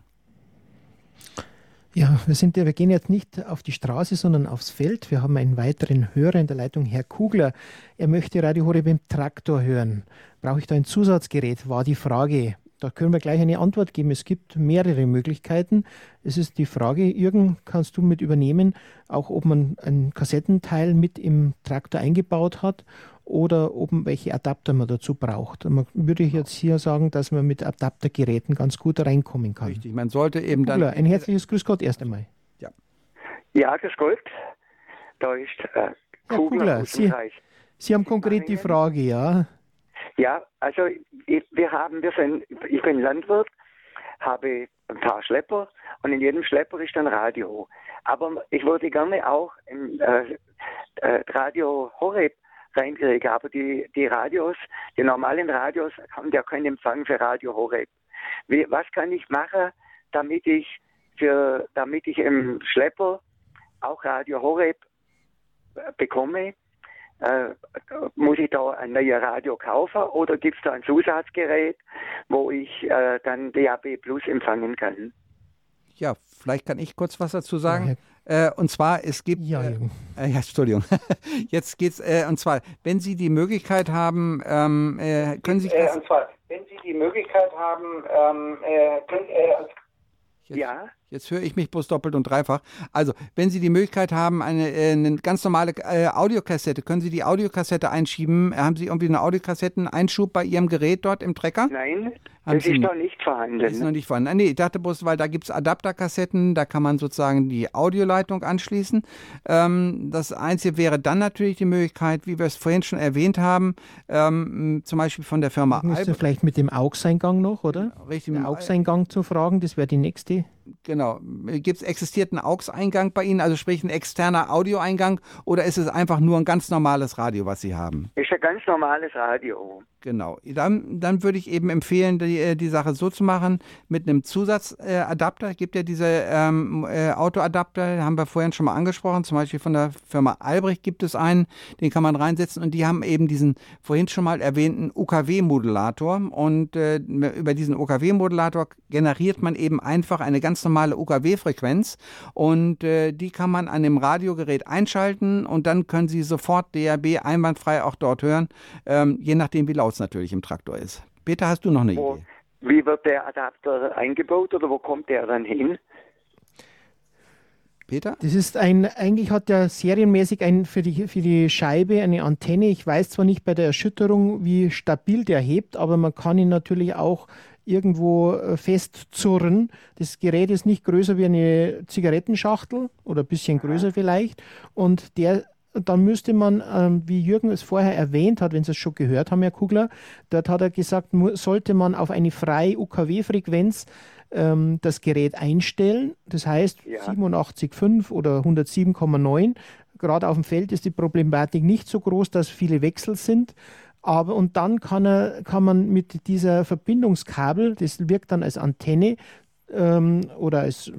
Ja, wir, sind, wir gehen jetzt nicht auf die Straße, sondern aufs Feld. Wir haben einen weiteren Hörer in der Leitung, Herr Kugler. Er möchte Radio Horeb im Traktor hören. Brauche ich da ein Zusatzgerät? War die Frage. Da können wir gleich eine Antwort geben. Es gibt mehrere Möglichkeiten. Es ist die Frage, Jürgen, kannst du mit übernehmen, auch ob man ein Kassettenteil mit im Traktor eingebaut hat oder ob welche Adapter man dazu braucht. Man würde ich jetzt hier sagen, dass man mit Adaptergeräten ganz gut reinkommen kann. Richtig, man sollte eben dann. Kugler, ein herzliches Grüß Gott erst einmal. Ja, ja grüß Gott. Da ist äh, Kugler, Kugler Sie, Sie haben konkret die Frage, ja? Ja, also wir haben, wir sind, ich bin Landwirt, habe ein paar Schlepper und in jedem Schlepper ist ein Radio. Aber ich würde gerne auch im äh, äh, Radio Horeb reinkriege. Aber die, die Radios, die normalen Radios haben ja keinen Empfang für Radio Horeb. Wie, was kann ich machen, damit ich für, damit ich im Schlepper auch Radio Horeb äh, bekomme? Äh, muss ich da ein neues Radio kaufen oder gibt es da ein Zusatzgerät, wo ich äh, dann DAB Plus empfangen kann? Ja, vielleicht kann ich kurz was dazu sagen. Ja, äh, und zwar, es gibt. Ja, äh, äh, ja Entschuldigung. Jetzt geht's. Äh, und zwar, wenn Sie die Möglichkeit haben, ähm, äh, können Sie. Äh, und zwar, wenn Sie die Möglichkeit haben, ähm, können, ja. Jetzt höre ich mich bloß doppelt und dreifach. Also, wenn Sie die Möglichkeit haben, eine, eine ganz normale äh, Audiokassette, können Sie die Audiokassette einschieben? Haben Sie irgendwie eine Audiokassetten-Einschub bei Ihrem Gerät dort im Trecker? Nein, haben das Sie ist noch nicht vorhanden. Das ist noch nicht vorhanden. Nee, ich dachte bloß, weil da gibt es Adapterkassetten, da kann man sozusagen die Audioleitung anschließen. Ähm, das Einzige wäre dann natürlich die Möglichkeit, wie wir es vorhin schon erwähnt haben, ähm, zum Beispiel von der Firma Müsste vielleicht mit dem AUX-Eingang noch, oder? Richtig. Den AUX-Eingang zu fragen, das wäre die nächste. Genau. Gibt's, existiert ein AUX-Eingang bei Ihnen, also sprich ein externer Audioeingang, oder ist es einfach nur ein ganz normales Radio, was Sie haben? Ist ein ganz normales Radio. Genau. Dann, dann würde ich eben empfehlen, die, äh, die Sache so zu machen, mit einem Zusatzadapter. Äh, gibt ja diese ähm, äh, Autoadapter, haben wir vorhin schon mal angesprochen, zum Beispiel von der Firma Albrecht gibt es einen, den kann man reinsetzen. Und die haben eben diesen vorhin schon mal erwähnten UKW-Modulator und äh, über diesen UKW-Modulator generiert man eben einfach eine ganz normale UKW-Frequenz und äh, die kann man an dem Radiogerät einschalten. Und dann können Sie sofort DAB einwandfrei auch dort hören, ähm, je nachdem wie laut es natürlich im Traktor ist. Peter, hast du noch eine wo, Idee? Wie wird der Adapter eingebaut oder wo kommt der dann hin? Peter? Das ist ein, eigentlich hat der serienmäßig ein, für, die, für die Scheibe eine Antenne. Ich weiß zwar nicht bei der Erschütterung, wie stabil der hebt, aber man kann ihn natürlich auch irgendwo äh, festzurren. Das Gerät ist nicht größer wie eine Zigarettenschachtel oder ein bisschen größer vielleicht. Und der dann müsste man, ähm, wie Jürgen es vorher erwähnt hat, wenn Sie es schon gehört haben, Herr Kugler, dort hat er gesagt, sollte man auf eine freie UKW-Frequenz ähm, das Gerät einstellen, das heißt ja. 87,5 oder 107,9. Gerade auf dem Feld ist die Problematik nicht so groß, dass viele Wechsel sind. Aber und dann kann, er, kann man mit dieser Verbindungskabel, das wirkt dann als Antenne ähm, oder als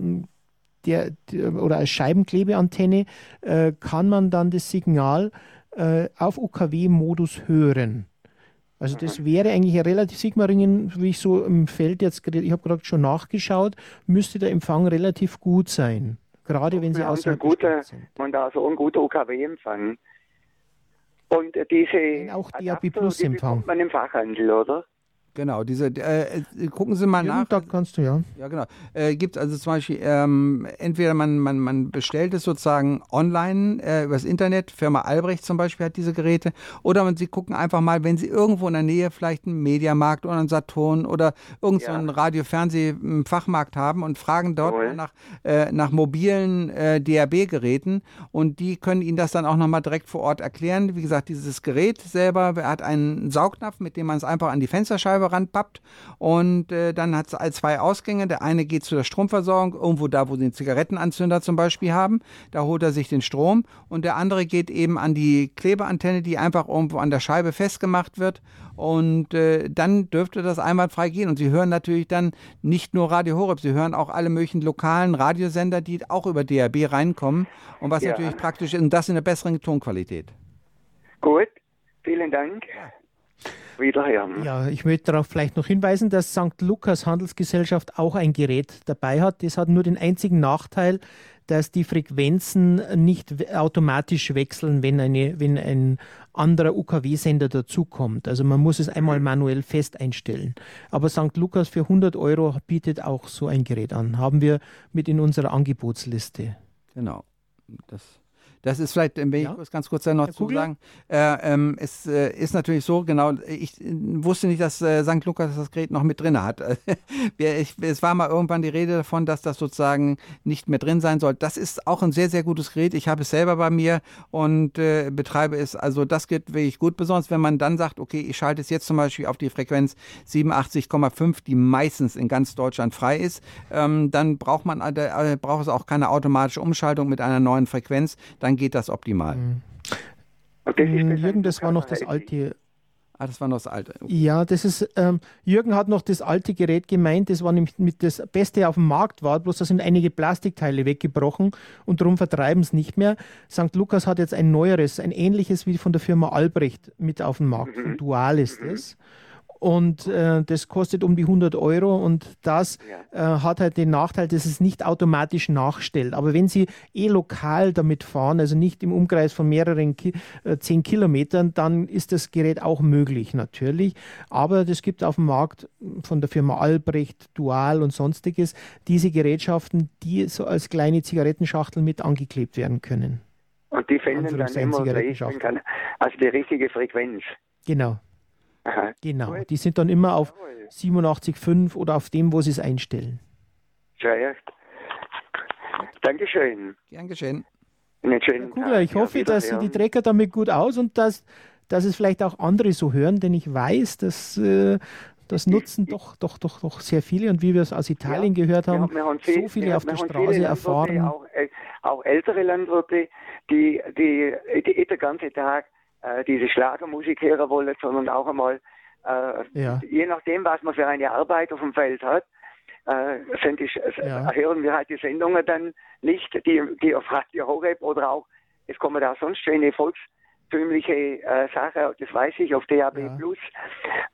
der, der, oder als Scheibenklebeantenne äh, kann man dann das Signal äh, auf UKW-Modus hören. Also das wäre eigentlich ein relativ Sigmaringen, wie ich so im Feld jetzt, ich habe gerade schon nachgeschaut, müsste der Empfang relativ gut sein. gerade wenn sie außerhalb gute, sind. Man da so ein guter UKW-Empfang. Und diese auch DAB Plus Empfang. man im Fachhandel, oder? Genau, diese, äh, äh, gucken Sie mal nach. Da kannst du, ja. Ja, genau. Äh, Gibt also zum Beispiel, ähm, entweder man, man, man bestellt es sozusagen online äh, übers Internet, Firma Albrecht zum Beispiel hat diese Geräte, oder man, Sie gucken einfach mal, wenn Sie irgendwo in der Nähe vielleicht einen Mediamarkt oder einen Saturn oder irgendeinen ja. Radio-Fernseh-Fachmarkt haben und fragen dort cool. nach, äh, nach mobilen äh, DAB-Geräten und die können Ihnen das dann auch nochmal direkt vor Ort erklären. Wie gesagt, dieses Gerät selber hat einen Saugnapf, mit dem man es einfach an die Fensterscheibe Scheibe ranpappt und äh, dann hat es zwei Ausgänge. Der eine geht zu der Stromversorgung, irgendwo da, wo sie den Zigarettenanzünder zum Beispiel haben. Da holt er sich den Strom und der andere geht eben an die Klebeantenne, die einfach irgendwo an der Scheibe festgemacht wird und äh, dann dürfte das einwandfrei gehen. Und Sie hören natürlich dann nicht nur Radio Horeb, Sie hören auch alle möglichen lokalen Radiosender, die auch über DAB reinkommen und was ja. natürlich praktisch ist und das in einer besseren Tonqualität. Gut, vielen Dank. Ja wiederhören. Ja, ich möchte darauf vielleicht noch hinweisen, dass St. Lukas Handelsgesellschaft auch ein Gerät dabei hat. Das hat nur den einzigen Nachteil, dass die Frequenzen nicht automatisch wechseln, wenn, eine, wenn ein anderer UKW-Sender dazukommt. Also man muss es einmal mhm. manuell fest einstellen. Aber St. Lukas für 100 Euro bietet auch so ein Gerät an. Haben wir mit in unserer Angebotsliste. Genau. Das das ist vielleicht, wenn ich ja? ganz kurz da noch Herr zu sagen, äh, ähm, es äh, ist natürlich so, genau, ich äh, wusste nicht, dass äh, St. Lukas das Gerät noch mit drin hat. ich, es war mal irgendwann die Rede davon, dass das sozusagen nicht mehr drin sein soll. Das ist auch ein sehr, sehr gutes Gerät. Ich habe es selber bei mir und äh, betreibe es. Also das geht wirklich gut, besonders wenn man dann sagt, okay, ich schalte es jetzt zum Beispiel auf die Frequenz 87,5, die meistens in ganz Deutschland frei ist, ähm, dann braucht man äh, braucht es auch keine automatische Umschaltung mit einer neuen Frequenz. Dann dann geht das optimal. Mhm. Jürgen, das war noch das alte. Ah, das war noch das alte. Okay. Ja, das ist, ähm, Jürgen hat noch das alte Gerät gemeint, das war nämlich mit das Beste auf dem Markt war, bloß da sind einige Plastikteile weggebrochen und darum vertreiben es nicht mehr. St. Lukas hat jetzt ein neueres, ein ähnliches wie von der Firma Albrecht mit auf dem Markt. Mhm. Dual ist es. Mhm und äh, das kostet um die 100 Euro und das ja. äh, hat halt den Nachteil, dass es nicht automatisch nachstellt. Aber wenn Sie eh lokal damit fahren, also nicht im Umkreis von mehreren Ki äh, 10 Kilometern, dann ist das Gerät auch möglich natürlich. Aber es gibt auf dem Markt von der Firma Albrecht, Dual und sonstiges diese Gerätschaften, die so als kleine Zigarettenschachtel mit angeklebt werden können. Und die finden dann immer kann, also die richtige Frequenz. Genau. Aha. Genau, die sind dann immer auf 87,5 oder auf dem, wo sie es einstellen. Ja, ja. Dankeschön. Gern geschehen. Einen schönen Kugler, ich hoffe, dass Sie die Trecker damit gut aus und dass, dass es vielleicht auch andere so hören, denn ich weiß, dass äh, das nutzen doch, doch, doch, doch sehr viele und wie wir es aus Italien ja, gehört haben, wir haben viel, so viele wir, auf der Straße erfahren. Auch, äh, auch, ältere Landwirte, die, die, die, die ganze Tag äh, diese Schlagermusik hören wollen, sondern auch einmal, äh, ja. je nachdem, was man für eine Arbeit auf dem Feld hat, äh, sind die, ja. hören wir halt die Sendungen dann nicht, die, die auf Radio Horeb oder auch, es kommen da sonst schöne volkstümliche äh, Sachen, das weiß ich, auf DAB ja. Plus,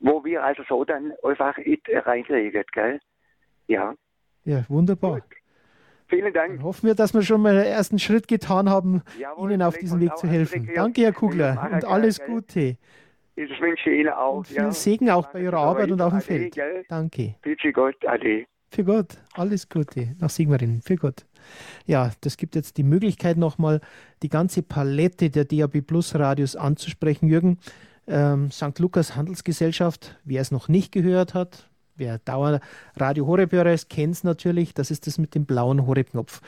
wo wir also so dann einfach reinkriegen, gell? Ja. Ja, wunderbar. Gut. Vielen Dank. Dann hoffen wir, dass wir schon mal den ersten Schritt getan haben, Jawohl, Ihnen auf diesem Weg zu helfen. Danke, Herr Kugler, und alles Gute. Ich wünsche Ihnen auch. Und viel. Segen auch bei Ihrer Arbeit und auf dem Feld. Danke. Für Gott, Ade. Für Gott, alles Gute. Nach Sigmarin, für Gott. Ja, das gibt jetzt die Möglichkeit, nochmal die ganze Palette der DAB Plus Radios anzusprechen. Jürgen, ähm, St. Lukas Handelsgesellschaft, wer es noch nicht gehört hat, wer Dauer Radio Horeb-Hörer ist, kennt es natürlich. Das ist das mit dem blauen Horeb-Knopf.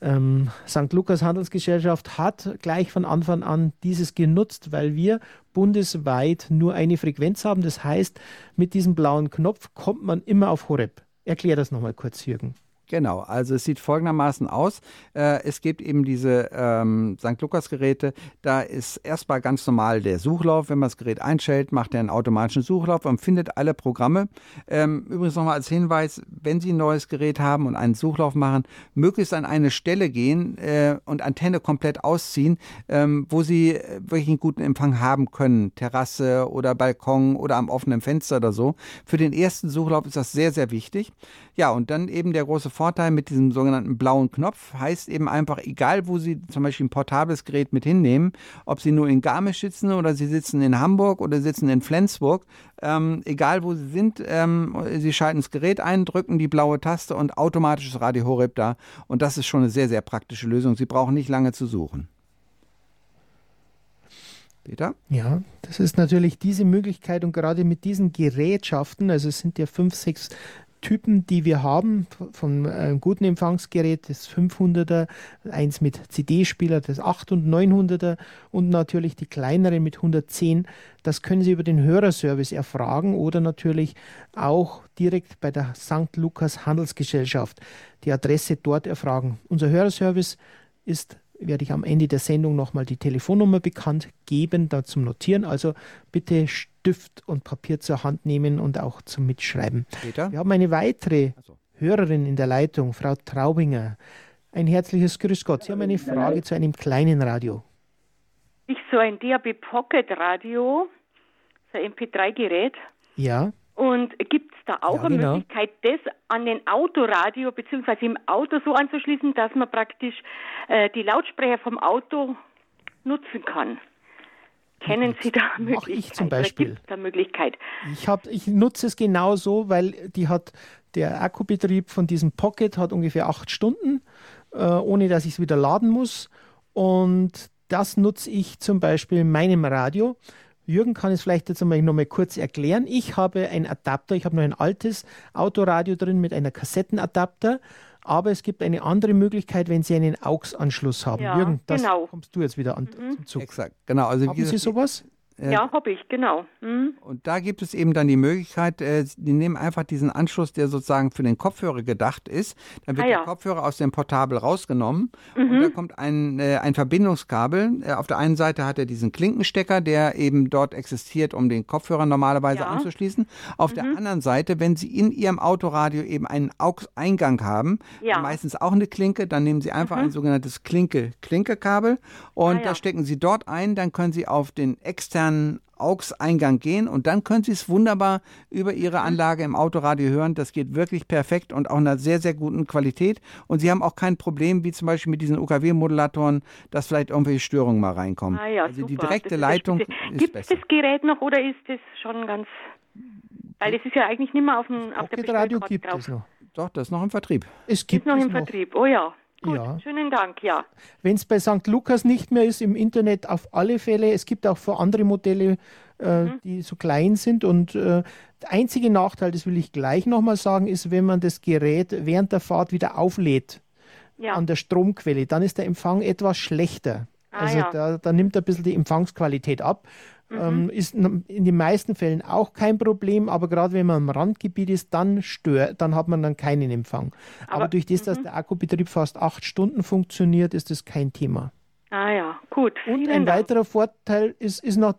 Ähm, St. Lukas Handelsgesellschaft hat gleich von Anfang an dieses genutzt, weil wir bundesweit nur eine Frequenz haben. Das heißt, mit diesem blauen Knopf kommt man immer auf Horeb. Erklär das nochmal kurz, Jürgen. Genau, also es sieht folgendermaßen aus. Äh, es gibt eben diese ähm, St. Lukas-Geräte. Da ist erstmal ganz normal der Suchlauf. Wenn man das Gerät einstellt, macht er einen automatischen Suchlauf und findet alle Programme. Ähm, übrigens nochmal als Hinweis, wenn Sie ein neues Gerät haben und einen Suchlauf machen, möglichst an eine Stelle gehen äh, und Antenne komplett ausziehen, ähm, wo Sie wirklich einen guten Empfang haben können. Terrasse oder Balkon oder am offenen Fenster oder so. Für den ersten Suchlauf ist das sehr, sehr wichtig. Ja, und dann eben der große Vorteil mit diesem sogenannten blauen Knopf. Heißt eben einfach, egal wo Sie zum Beispiel ein portables Gerät mit hinnehmen, ob Sie nur in Garmisch sitzen oder Sie sitzen in Hamburg oder sitzen in Flensburg, ähm, egal wo Sie sind, ähm, Sie schalten das Gerät ein, drücken die blaue Taste und automatisch ist Radio Horeb da. Und das ist schon eine sehr, sehr praktische Lösung. Sie brauchen nicht lange zu suchen. Peter? Ja, das ist natürlich diese Möglichkeit und gerade mit diesen Gerätschaften, also es sind ja fünf, sechs Typen, die wir haben, von einem guten Empfangsgerät, das 500er, eins mit CD-Spieler, das 800 und 900er und natürlich die kleineren mit 110. Das können Sie über den Hörerservice erfragen oder natürlich auch direkt bei der St. Lukas Handelsgesellschaft die Adresse dort erfragen. Unser Hörerservice ist werde ich am Ende der Sendung nochmal die Telefonnummer bekannt geben, da zum Notieren. Also bitte Stift und Papier zur Hand nehmen und auch zum Mitschreiben. Peter? Wir haben eine weitere so. Hörerin in der Leitung, Frau Traubinger. Ein herzliches Grüß Gott. Sie haben eine Frage zu einem kleinen Radio. Ich so ein DAB Pocket Radio, so ein MP3-Gerät. Ja. Und gibt es da auch ja, eine genau. Möglichkeit, das an den Autoradio bzw. im Auto so anzuschließen, dass man praktisch äh, die Lautsprecher vom Auto nutzen kann? Kennen Sie da Möglichkeit? ich zum Beispiel. Da Möglichkeit? Ich, hab, ich nutze es genauso, weil die hat der Akkubetrieb von diesem Pocket hat ungefähr acht Stunden, äh, ohne dass ich es wieder laden muss. Und das nutze ich zum Beispiel in meinem Radio. Jürgen kann es vielleicht jetzt einmal noch mal kurz erklären. Ich habe ein Adapter, ich habe noch ein altes Autoradio drin mit einer Kassettenadapter, aber es gibt eine andere Möglichkeit, wenn Sie einen AUX-Anschluss haben. Ja, Jürgen, das genau. kommst du jetzt wieder an mhm. zum Zug. Exakt, genau. Also, haben Sie sowas? Äh, ja, habe ich, genau. Mhm. Und da gibt es eben dann die Möglichkeit, äh, die nehmen einfach diesen Anschluss, der sozusagen für den Kopfhörer gedacht ist. Dann wird ah, ja. der Kopfhörer aus dem Portabel rausgenommen mhm. und da kommt ein, äh, ein Verbindungskabel. Auf der einen Seite hat er diesen Klinkenstecker, der eben dort existiert, um den Kopfhörer normalerweise ja. anzuschließen. Auf mhm. der anderen Seite, wenn Sie in Ihrem Autoradio eben einen AUX-Eingang haben, ja. meistens auch eine Klinke, dann nehmen Sie einfach ein mhm. sogenanntes Klinke-Klinke-Kabel und ah, da stecken Sie dort ein, dann können Sie auf den externen externen AUX-Eingang gehen und dann können Sie es wunderbar über Ihre Anlage im Autoradio hören. Das geht wirklich perfekt und auch in einer sehr, sehr guten Qualität. Und Sie haben auch kein Problem, wie zum Beispiel mit diesen UKW-Modulatoren, dass vielleicht irgendwelche Störungen mal reinkommen. Ah ja, also super. die direkte Leitung ist Gibt es das Gerät noch oder ist es schon ganz... Weil das ist ja eigentlich nicht mehr auf, dem, auf der Radio gibt drauf. es noch. Doch, das ist noch im Vertrieb. Es gibt ist noch es im noch. Vertrieb, oh ja. Gut, ja. schönen Dank, ja. Wenn es bei St. Lukas nicht mehr ist, im Internet auf alle Fälle. Es gibt auch für andere Modelle, äh, mhm. die so klein sind. Und äh, der einzige Nachteil, das will ich gleich nochmal sagen, ist, wenn man das Gerät während der Fahrt wieder auflädt ja. an der Stromquelle, dann ist der Empfang etwas schlechter. Ah, also ja. da, da nimmt er ein bisschen die Empfangsqualität ab. Ähm, mhm. ist in den meisten Fällen auch kein Problem, aber gerade wenn man im Randgebiet ist, dann stört, dann hat man dann keinen Empfang. Aber, aber durch das, dass mhm. der Akkubetrieb fast acht Stunden funktioniert, ist das kein Thema. Ah ja, gut. Und ein Dank. weiterer Vorteil ist, ist noch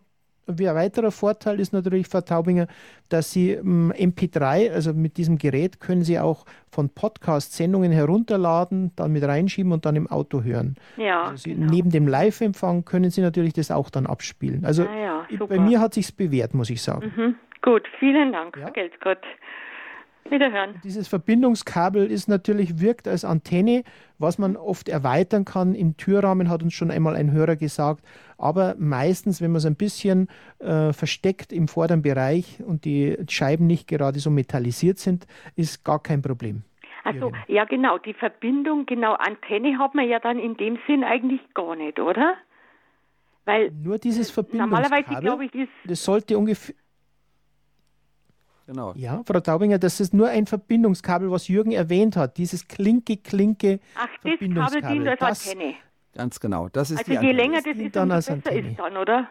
ein weiterer Vorteil ist natürlich Frau Taubinger, dass Sie MP3, also mit diesem Gerät, können Sie auch von Podcast-Sendungen herunterladen, dann mit reinschieben und dann im Auto hören. Ja, also Sie, genau. Neben dem Live-Empfang können Sie natürlich das auch dann abspielen. Also ah ja, bei mir hat sich's bewährt, muss ich sagen. Mhm. Gut, vielen Dank. Ja. Geld Gott. Wiederhören. Dieses Verbindungskabel ist natürlich, wirkt als Antenne, was man oft erweitern kann. Im Türrahmen hat uns schon einmal ein Hörer gesagt. Aber meistens, wenn man es ein bisschen äh, versteckt im vorderen Bereich und die Scheiben nicht gerade so metallisiert sind, ist gar kein Problem. Also ja genau, die Verbindung, genau Antenne hat man ja dann in dem Sinn eigentlich gar nicht, oder? Weil nur dieses Verbindungskabel, normalerweise glaube ich, ist das sollte ungefähr Genau. Ja, Frau Taubinger, das ist nur ein Verbindungskabel, was Jürgen erwähnt hat. Dieses Klinke-Klinke Ach, das Kabel dient als Antenne. Ganz genau. Das ist also je länger das ist, dann umso besser ist dann, oder?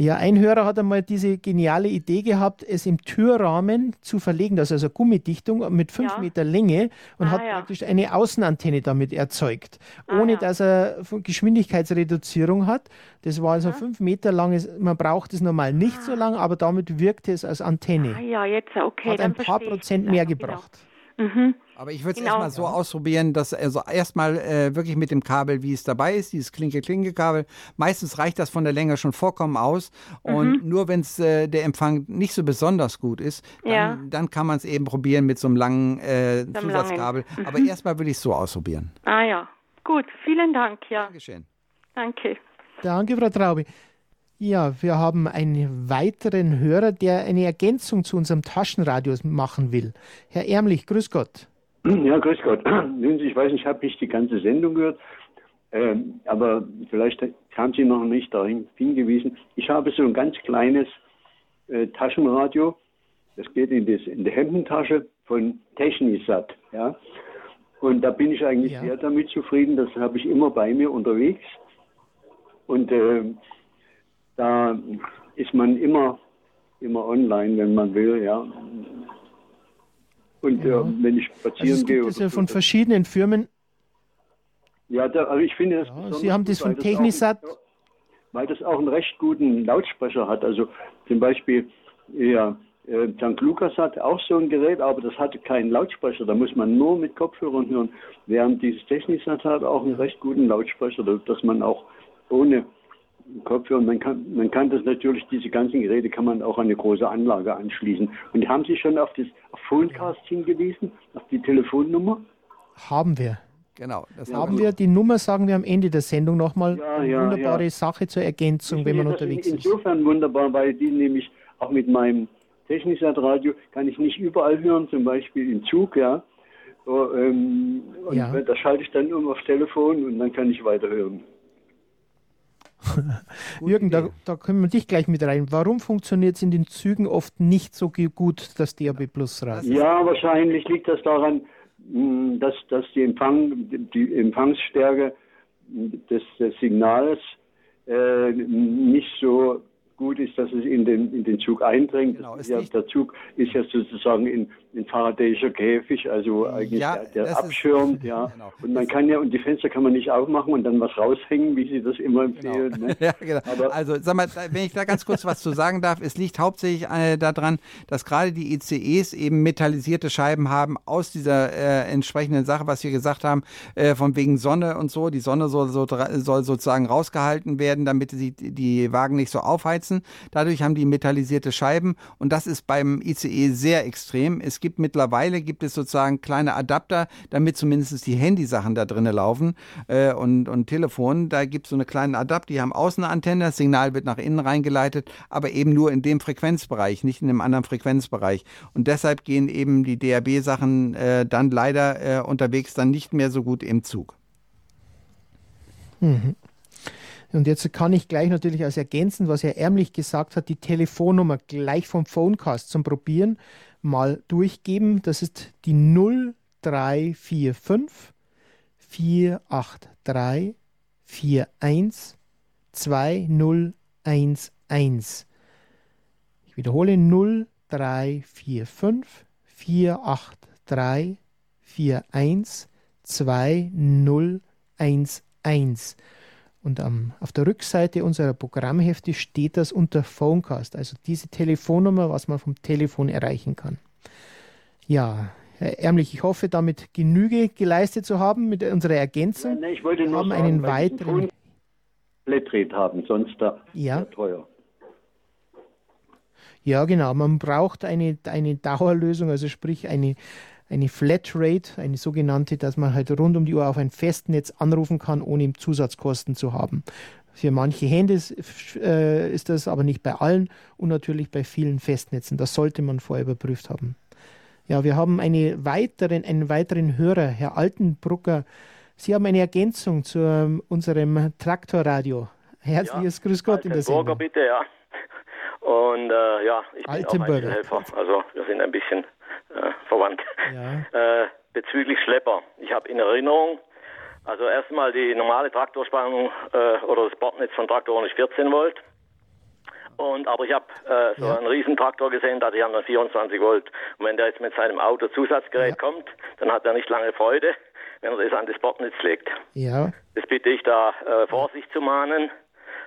Ja, ein Hörer hat einmal diese geniale Idee gehabt, es im Türrahmen zu verlegen, das ist also Gummidichtung mit fünf ja. Meter Länge und ah, hat ja. praktisch eine Außenantenne damit erzeugt, ah, ohne ja. dass er Geschwindigkeitsreduzierung hat. Das war also fünf Meter lang, man braucht es normal nicht ah. so lang, aber damit wirkte es als Antenne. Ah, ja, jetzt, okay. Hat ein paar Prozent mehr genau. gebracht. Mhm. Aber ich würde es genau. erstmal so ausprobieren, dass also erstmal äh, wirklich mit dem Kabel, wie es dabei ist, dieses Klinke-Klinke-Kabel. Meistens reicht das von der Länge schon vollkommen aus. Und mhm. nur wenn es äh, der Empfang nicht so besonders gut ist, dann, ja. dann kann man es eben probieren mit so einem langen äh, Zusatzkabel. Mhm. Aber erstmal würde ich es so ausprobieren. Ah ja, gut. Vielen Dank. Ja. Dankeschön. Danke. Danke, Frau Traube. Ja, wir haben einen weiteren Hörer, der eine Ergänzung zu unserem Taschenradio machen will. Herr Ärmlich, grüß Gott. Ja, grüß Gott. Ich weiß nicht, ich habe nicht die ganze Sendung gehört, ähm, aber vielleicht haben Sie noch nicht darauf hingewiesen. Ich habe so ein ganz kleines äh, Taschenradio. Das geht in, das, in die Hemdentasche von Technisat. Ja? Und da bin ich eigentlich ja. sehr damit zufrieden. Das habe ich immer bei mir unterwegs. Und äh, da ist man immer, immer online, wenn man will, ja. Und ja. äh, wenn ich spazieren also es gehe. Das ja von verschiedenen Firmen. Ja, da, also ich finde das. Ja, Sie haben das von Technisat. Auch, weil das auch einen recht guten Lautsprecher hat. Also zum Beispiel, ja, äh, St. Lukas hat auch so ein Gerät, aber das hatte keinen Lautsprecher. Da muss man nur mit Kopfhörern hören. Während dieses Technisat hat auch einen recht guten Lautsprecher, dass man auch ohne Kopfhörer. Man kann, man kann das natürlich, diese ganzen Geräte kann man auch an eine große Anlage anschließen. Und haben Sie schon auf das auf Phonecast hingewiesen, auf die Telefonnummer? Haben wir. Genau. Das haben wir. Die Nummer sagen wir am Ende der Sendung nochmal. Ja, ja, wunderbare ja. Sache zur Ergänzung, wenn man unterwegs ist. Insofern wunderbar, weil die nämlich auch mit meinem Technisat-Radio kann ich nicht überall hören, zum Beispiel im Zug, ja. So, ähm, und ja. da schalte ich dann um aufs Telefon und dann kann ich weiterhören. Jürgen, da, da, können wir dich gleich mit rein. Warum funktioniert es in den Zügen oft nicht so gut, das DAB Plus Radio? Ja, wahrscheinlich liegt das daran, hm, dass, dass die, Empfang, die Empfangsstärke des, des Signals äh, nicht so gut ist, dass es in den, in den Zug eindringt. Genau, ja, der Zug ist ja sozusagen in, in Faradayischer Käfig, also eigentlich ja, der, der abschirmt, ja. Genau. Und man kann ja, und die Fenster kann man nicht aufmachen und dann was raushängen, wie Sie das immer genau. empfehlen. Genau. Ne? ja, genau. Aber also, sag mal, wenn ich da ganz kurz was zu sagen darf, es liegt hauptsächlich äh, daran, dass gerade die ICEs eben metallisierte Scheiben haben aus dieser äh, entsprechenden Sache, was wir gesagt haben, äh, von wegen Sonne und so. Die Sonne soll, so, soll sozusagen rausgehalten werden, damit sie die Wagen nicht so aufheizen. Dadurch haben die metallisierte Scheiben und das ist beim ICE sehr extrem. Es gibt mittlerweile gibt es sozusagen kleine Adapter, damit zumindest die Handysachen da drinnen laufen äh, und, und Telefon. Da gibt es so eine kleine Adapter, die haben Außenantenne, das Signal wird nach innen reingeleitet, aber eben nur in dem Frequenzbereich, nicht in einem anderen Frequenzbereich. Und deshalb gehen eben die DAB-Sachen äh, dann leider äh, unterwegs dann nicht mehr so gut im Zug. Mhm. Und jetzt kann ich gleich natürlich als ergänzen, was er ärmlich gesagt hat, die Telefonnummer gleich vom Phonecast zum Probieren mal durchgeben. Das ist die 0345 483 41 2011. Ich wiederhole 0345 483 41 2011. Und ähm, auf der Rückseite unserer Programmhefte steht das unter Phonecast, also diese Telefonnummer, was man vom Telefon erreichen kann. Ja, Herr Ärmlich, ich hoffe, damit Genüge geleistet zu haben mit unserer Ergänzung. Nein, nein, ich wollte Wir nur haben sagen, einen weiteren Flatrate haben, sonst da ja. teuer. Ja, genau. Man braucht eine, eine Dauerlösung, also sprich eine eine Flatrate, eine sogenannte, dass man halt rund um die Uhr auf ein Festnetz anrufen kann, ohne Zusatzkosten zu haben. Für manche Handys äh, ist das aber nicht bei allen und natürlich bei vielen Festnetzen. Das sollte man vorher überprüft haben. Ja, wir haben eine weiteren, einen weiteren Hörer, Herr Altenbrucker. Sie haben eine Ergänzung zu ähm, unserem Traktorradio. Herzliches ja, Grüß Gott in der Sendung. bitte, ja. Und äh, ja, ich bin auch Helfer. Also wir sind ein bisschen äh, verwandt. Ja. Äh, bezüglich Schlepper. Ich habe in Erinnerung, also erstmal die normale Traktorspannung äh, oder das Bordnetz von Traktoren ist 14 Volt. Und, aber ich habe äh, so ja. einen Riesentraktor gesehen, da die haben dann 24 Volt. Und wenn der jetzt mit seinem Auto Zusatzgerät ja. kommt, dann hat er nicht lange Freude, wenn er das an das Bordnetz legt. Ja. Das bitte ich da äh, Vorsicht zu mahnen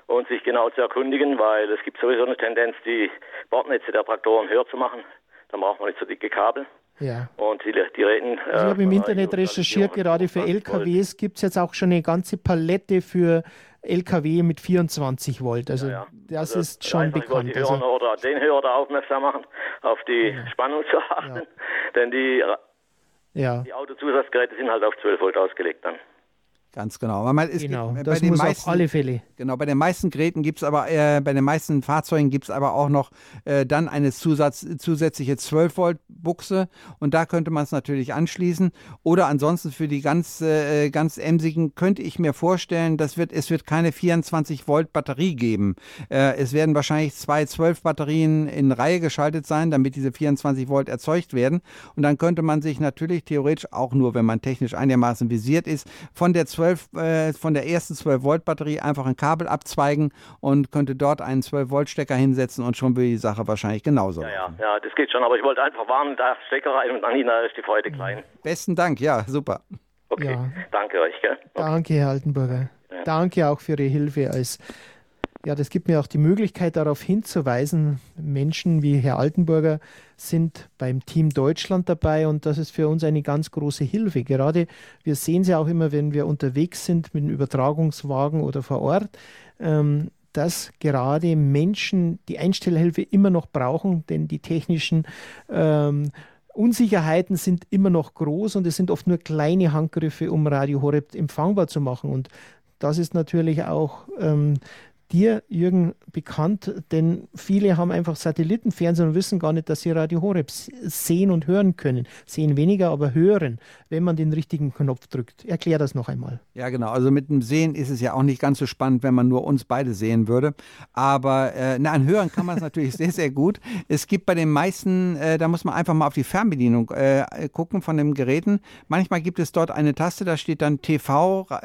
und sich genau zu erkundigen, weil es gibt sowieso eine Tendenz, die Bordnetze der Traktoren höher zu machen. Dann braucht man nicht so dicke Kabel. Ja. Und die, die reden. Ich habe im Internet recherchiert, gerade für LKWs gibt es jetzt auch schon eine ganze Palette für LKW mit 24 Volt. Also ja, ja. das also ist schon bekannt. Die also, oder den Hörer da aufmerksam machen, auf die ja. Spannung zu achten. Denn die, die Autozusatzgeräte sind halt auf 12 Volt ausgelegt dann. Ganz genau. Aber man, es genau, gibt, das bei den meisten, auf alle Fälle. Genau, bei den meisten Geräten gibt es aber, äh, bei den meisten Fahrzeugen gibt es aber auch noch äh, dann eine Zusatz, zusätzliche 12 Volt Buchse und da könnte man es natürlich anschließen. Oder ansonsten für die ganz, äh, ganz emsigen könnte ich mir vorstellen, das wird, es wird keine 24 Volt Batterie geben. Äh, es werden wahrscheinlich zwei 12 Batterien in Reihe geschaltet sein, damit diese 24 Volt erzeugt werden. Und dann könnte man sich natürlich theoretisch auch nur, wenn man technisch einigermaßen visiert ist, von der 12 12, äh, von der ersten 12 Volt Batterie einfach ein Kabel abzweigen und könnte dort einen 12 Volt Stecker hinsetzen und schon wäre die Sache wahrscheinlich genauso. Ja, ja, ja, das geht schon, aber ich wollte einfach warnen, da Stecker rein und Anina ist die Freude klein. Besten Dank, ja, super. Okay, ja. danke euch. Gell? Okay. Danke, Herr Altenburger. Ja. Danke auch für Ihre Hilfe als ja, das gibt mir auch die Möglichkeit, darauf hinzuweisen, Menschen wie Herr Altenburger sind beim Team Deutschland dabei und das ist für uns eine ganz große Hilfe. Gerade wir sehen sie auch immer, wenn wir unterwegs sind mit dem Übertragungswagen oder vor Ort, ähm, dass gerade Menschen die Einstellhilfe immer noch brauchen, denn die technischen ähm, Unsicherheiten sind immer noch groß und es sind oft nur kleine Handgriffe, um Radio Horeb empfangbar zu machen. Und das ist natürlich auch ähm, dir, Jürgen, bekannt, denn viele haben einfach Satellitenfernsehen und wissen gar nicht, dass sie Radio Horeb sehen und hören können. Sehen weniger, aber hören, wenn man den richtigen Knopf drückt. Erklär das noch einmal. Ja, genau. Also mit dem Sehen ist es ja auch nicht ganz so spannend, wenn man nur uns beide sehen würde. Aber äh, na, an Hören kann man es natürlich sehr, sehr gut. Es gibt bei den meisten, äh, da muss man einfach mal auf die Fernbedienung äh, gucken von den Geräten. Manchmal gibt es dort eine Taste, da steht dann TV-Radio.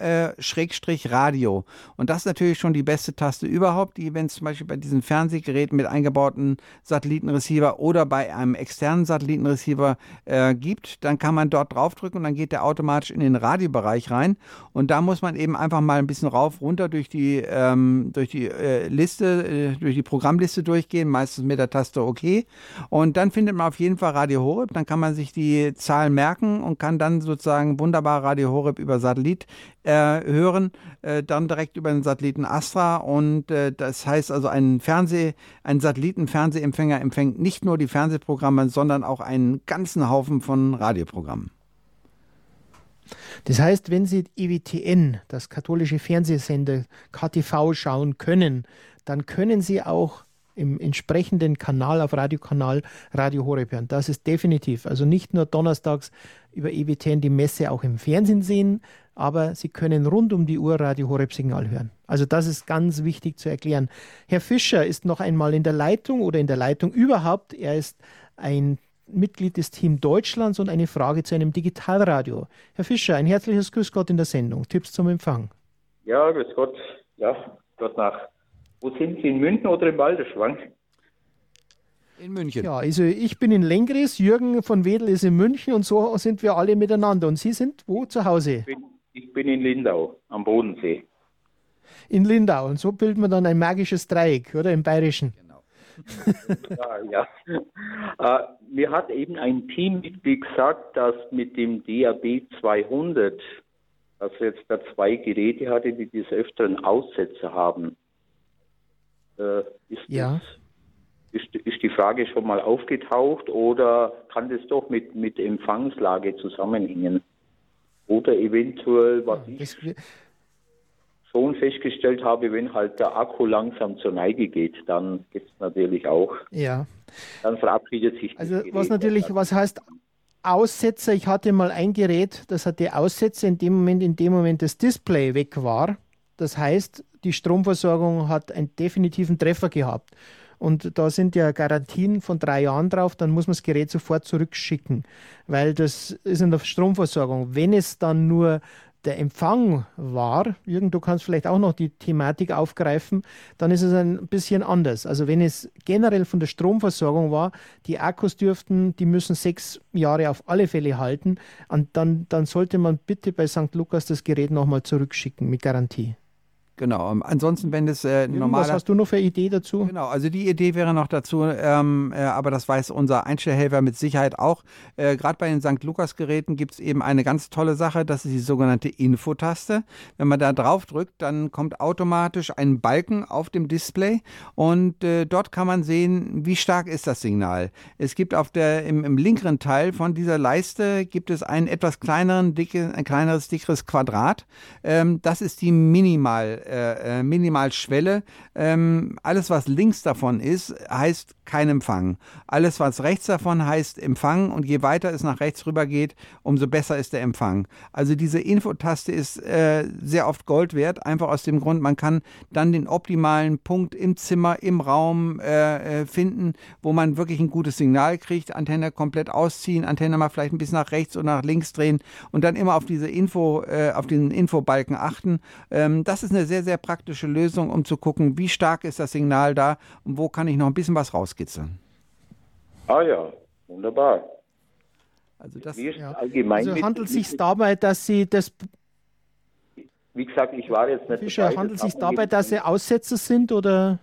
Äh, und das ist natürlich schon die beste Taste überhaupt, die, wenn es zum Beispiel bei diesen Fernsehgeräten mit eingebauten Satellitenreceiver oder bei einem externen Satellitenreceiver äh, gibt, dann kann man dort draufdrücken und dann geht der automatisch in den Radiobereich rein. Und da muss man eben einfach mal ein bisschen rauf, runter durch die, ähm, durch die äh, Liste, äh, durch die Programmliste durchgehen, meistens mit der Taste OK. Und dann findet man auf jeden Fall Radio Horeb. Dann kann man sich die Zahlen merken und kann dann sozusagen wunderbar Radio Horeb über Satellit äh, hören, äh, dann direkt über den Satelliten Astra. Und äh, das heißt also, ein Fernseh, ein Satellitenfernsehempfänger empfängt nicht nur die Fernsehprogramme, sondern auch einen ganzen Haufen von Radioprogrammen. Das heißt, wenn Sie EWTN, das katholische Fernsehsender KTV, schauen können, dann können Sie auch im entsprechenden Kanal auf Radiokanal Radio Horeb hören. Das ist definitiv. Also nicht nur donnerstags über EWTN die Messe auch im Fernsehen sehen, aber Sie können rund um die Uhr Radio Horeb Signal hören. Also das ist ganz wichtig zu erklären. Herr Fischer ist noch einmal in der Leitung oder in der Leitung überhaupt. Er ist ein Mitglied des Team Deutschlands und eine Frage zu einem Digitalradio. Herr Fischer, ein herzliches Grüß Gott in der Sendung. Tipps zum Empfang. Ja, grüß Gott. Ja, Gott nach. Wo sind Sie, in München oder im Balderschwang? In München. Ja, also ich bin in Lengris, Jürgen von Wedel ist in München und so sind wir alle miteinander. Und Sie sind wo zu Hause? Ich bin, ich bin in Lindau am Bodensee. In Lindau. Und so bildet man dann ein magisches Dreieck, oder? Im Bayerischen. Genau. ja, ja. Äh, mir hat eben ein Teammitglied gesagt, dass mit dem DAB 200, dass jetzt da zwei Geräte hatte, die des Öfteren Aussätze haben. Äh, ist, ja. das, ist, ist, die Frage schon mal aufgetaucht oder kann das doch mit, mit Empfangslage zusammenhängen? Oder eventuell, was ja, ich schon festgestellt habe, wenn halt der Akku langsam zur Neige geht, dann gibt es natürlich auch. Ja. Dann verabschiedet sich. Also was natürlich, was heißt Aussetzer? Ich hatte mal ein Gerät, das hatte Aussetzer in dem Moment, in dem Moment das Display weg war. Das heißt, die Stromversorgung hat einen definitiven Treffer gehabt. Und da sind ja Garantien von drei Jahren drauf, dann muss man das Gerät sofort zurückschicken, weil das ist in der Stromversorgung. Wenn es dann nur der Empfang war, Jürgen, du kannst vielleicht auch noch die Thematik aufgreifen, dann ist es ein bisschen anders. Also wenn es generell von der Stromversorgung war, die Akkus dürften, die müssen sechs Jahre auf alle Fälle halten, und dann, dann sollte man bitte bei St. Lukas das Gerät nochmal zurückschicken mit Garantie. Genau. Ansonsten, wenn es äh, normal. Was hast du noch für Idee dazu? Genau, also die Idee wäre noch dazu, ähm, äh, aber das weiß unser Einstellhelfer mit Sicherheit auch. Äh, Gerade bei den St. Lukas-Geräten gibt es eben eine ganz tolle Sache, das ist die sogenannte Infotaste. Wenn man da drauf drückt, dann kommt automatisch ein Balken auf dem Display und äh, dort kann man sehen, wie stark ist das Signal. Es gibt auf der im, im linkeren Teil von dieser Leiste gibt es einen etwas kleineren, dicke, ein kleineres, dickeres Quadrat. Ähm, das ist die Minimal äh, äh, Minimalschwelle. Ähm, alles, was links davon ist, heißt kein Empfang. Alles, was rechts davon heißt Empfang und je weiter es nach rechts rüber geht, umso besser ist der Empfang. Also diese Infotaste ist äh, sehr oft Gold wert, einfach aus dem Grund, man kann dann den optimalen Punkt im Zimmer, im Raum äh, äh finden, wo man wirklich ein gutes Signal kriegt. Antenne komplett ausziehen, Antenne mal vielleicht ein bisschen nach rechts oder nach links drehen und dann immer auf diese Info, auf diesen Infobalken achten. Ähm, das ist eine sehr, sehr praktische Lösung, um zu gucken, wie stark ist das Signal da und wo kann ich noch ein bisschen was rauskitzeln. Ah ja, wunderbar. Also das ja. allgemein also handelt es sich dabei, dass Sie das wie gesagt, ich war jetzt nicht Fischer, handelt es sich dabei, dass Sie Aussetzer sind oder?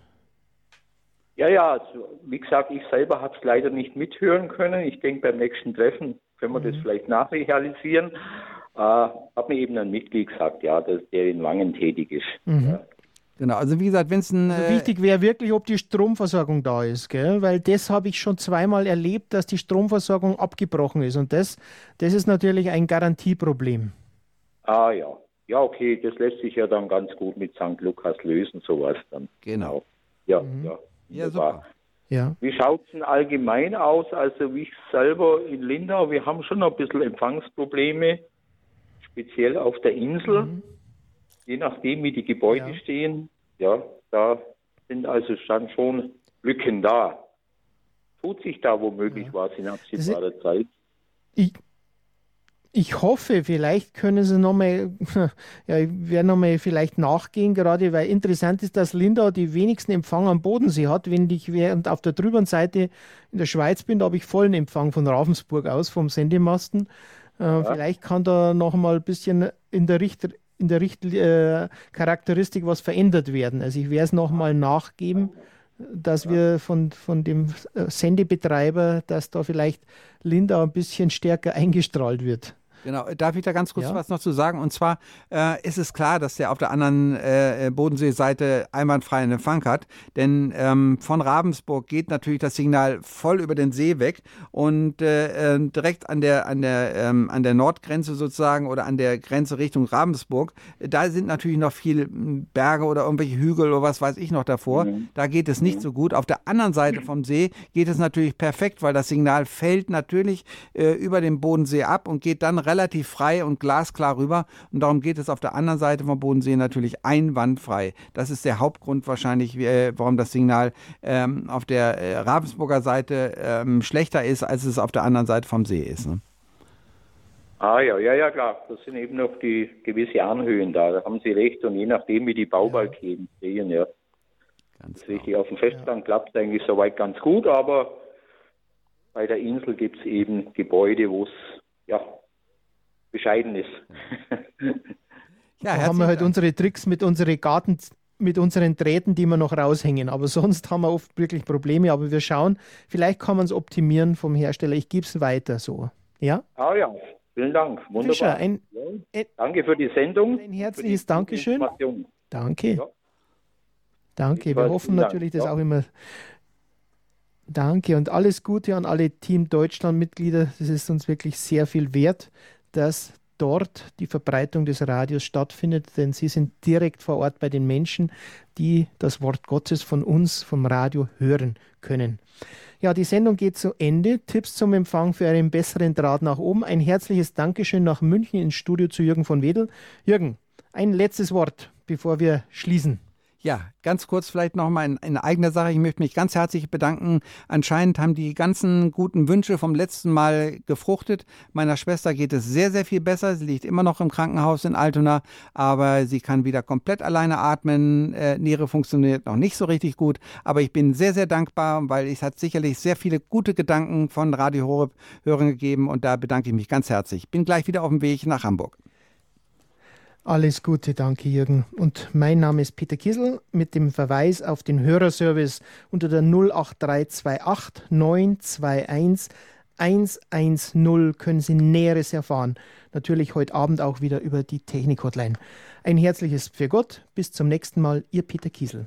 Ja, ja, also, wie gesagt, ich selber habe es leider nicht mithören können. Ich denke, beim nächsten Treffen können wir mhm. das vielleicht nachrealisieren äh, hat mir eben ein Mitglied gesagt, ja, dass der in Wangen tätig ist. Mhm. Ja. Genau, also wie gesagt, wenn es ein. Also wichtig wäre wirklich, ob die Stromversorgung da ist, gell? weil das habe ich schon zweimal erlebt, dass die Stromversorgung abgebrochen ist. Und das, das ist natürlich ein Garantieproblem. Ah ja. Ja, okay, das lässt sich ja dann ganz gut mit St. Lukas lösen, sowas dann. Genau. Ja, mhm. ja. Ja, super. Ja. Wie schaut es denn allgemein aus? Also, wie ich selber in Lindau, wir haben schon ein bisschen Empfangsprobleme speziell auf der Insel, mhm. je nachdem, wie die Gebäude ja. stehen, ja, da sind also dann schon Lücken da. Tut sich da womöglich ja. was in absehbarer Zeit? Ich, ich hoffe, vielleicht können Sie nochmal, ja, ich werde nochmal vielleicht nachgehen, gerade weil interessant ist, dass Lindau die wenigsten Empfang am Bodensee hat. Wenn ich während auf der drüberen Seite in der Schweiz bin, da habe ich vollen Empfang von Ravensburg aus, vom Sendemasten. Äh, ja. Vielleicht kann da noch mal ein bisschen in der Richter in der Richt äh, Charakteristik was verändert werden. Also ich werde es noch mal nachgeben, dass wir von, von dem äh, Sendebetreiber, dass da vielleicht Linda ein bisschen stärker eingestrahlt wird. Genau, darf ich da ganz kurz ja? was noch zu sagen? Und zwar äh, ist es klar, dass der auf der anderen äh, Bodenseeseite einwandfreien Empfang hat, denn ähm, von Ravensburg geht natürlich das Signal voll über den See weg und äh, ähm, direkt an der an der ähm, an der Nordgrenze sozusagen oder an der Grenze Richtung Ravensburg, da sind natürlich noch viele Berge oder irgendwelche Hügel oder was weiß ich noch davor. Mhm. Da geht es nicht mhm. so gut. Auf der anderen Seite vom See geht es natürlich perfekt, weil das Signal fällt natürlich äh, über den Bodensee ab und geht dann relativ relativ frei und glasklar rüber. Und darum geht es auf der anderen Seite vom Bodensee natürlich einwandfrei. Das ist der Hauptgrund wahrscheinlich, äh, warum das Signal ähm, auf der äh, Ravensburger Seite ähm, schlechter ist, als es auf der anderen Seite vom See ist. Ne? Ah ja, ja, ja, klar. Das sind eben noch die gewisse Anhöhen da. Da haben Sie recht. Und je nachdem, wie die Baubalken sehen, ja. Ganz das richtig. Genau. Auf dem Festland ja. klappt es eigentlich soweit ganz gut, aber bei der Insel gibt es eben Gebäude, wo es ja bescheiden ist. Ja, da haben wir halt Dank. unsere Tricks mit unseren Garten, mit unseren Drähten, die wir noch raushängen. Aber sonst haben wir oft wirklich Probleme. Aber wir schauen, vielleicht kann man es optimieren vom Hersteller. Ich gebe es weiter so. Ja? Ah ja, vielen Dank. Wunderbar. Fischer, ein, ja. Danke für die Sendung. Ein herzliches Dankeschön. Danke. Ja. Danke. Wir hoffen natürlich, dass ja. auch immer. Danke und alles Gute an alle Team Deutschland-Mitglieder. Das ist uns wirklich sehr viel wert dass dort die Verbreitung des Radios stattfindet, denn sie sind direkt vor Ort bei den Menschen, die das Wort Gottes von uns, vom Radio hören können. Ja, die Sendung geht zu Ende. Tipps zum Empfang für einen besseren Draht nach oben. Ein herzliches Dankeschön nach München ins Studio zu Jürgen von Wedel. Jürgen, ein letztes Wort, bevor wir schließen. Ja, ganz kurz vielleicht nochmal in, in eigener Sache. Ich möchte mich ganz herzlich bedanken. Anscheinend haben die ganzen guten Wünsche vom letzten Mal gefruchtet. Meiner Schwester geht es sehr, sehr viel besser. Sie liegt immer noch im Krankenhaus in Altona, aber sie kann wieder komplett alleine atmen. Äh, Niere funktioniert noch nicht so richtig gut, aber ich bin sehr, sehr dankbar, weil es hat sicherlich sehr viele gute Gedanken von Radio Horeb Hörern gegeben und da bedanke ich mich ganz herzlich. Bin gleich wieder auf dem Weg nach Hamburg. Alles Gute, danke Jürgen. Und mein Name ist Peter Kissel mit dem Verweis auf den Hörerservice unter der 08328 921 110 können Sie Näheres erfahren. Natürlich heute Abend auch wieder über die Technik-Hotline. Ein herzliches Für Gott. Bis zum nächsten Mal. Ihr Peter Kiesel.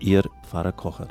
Ihr Pfarrer Kocher.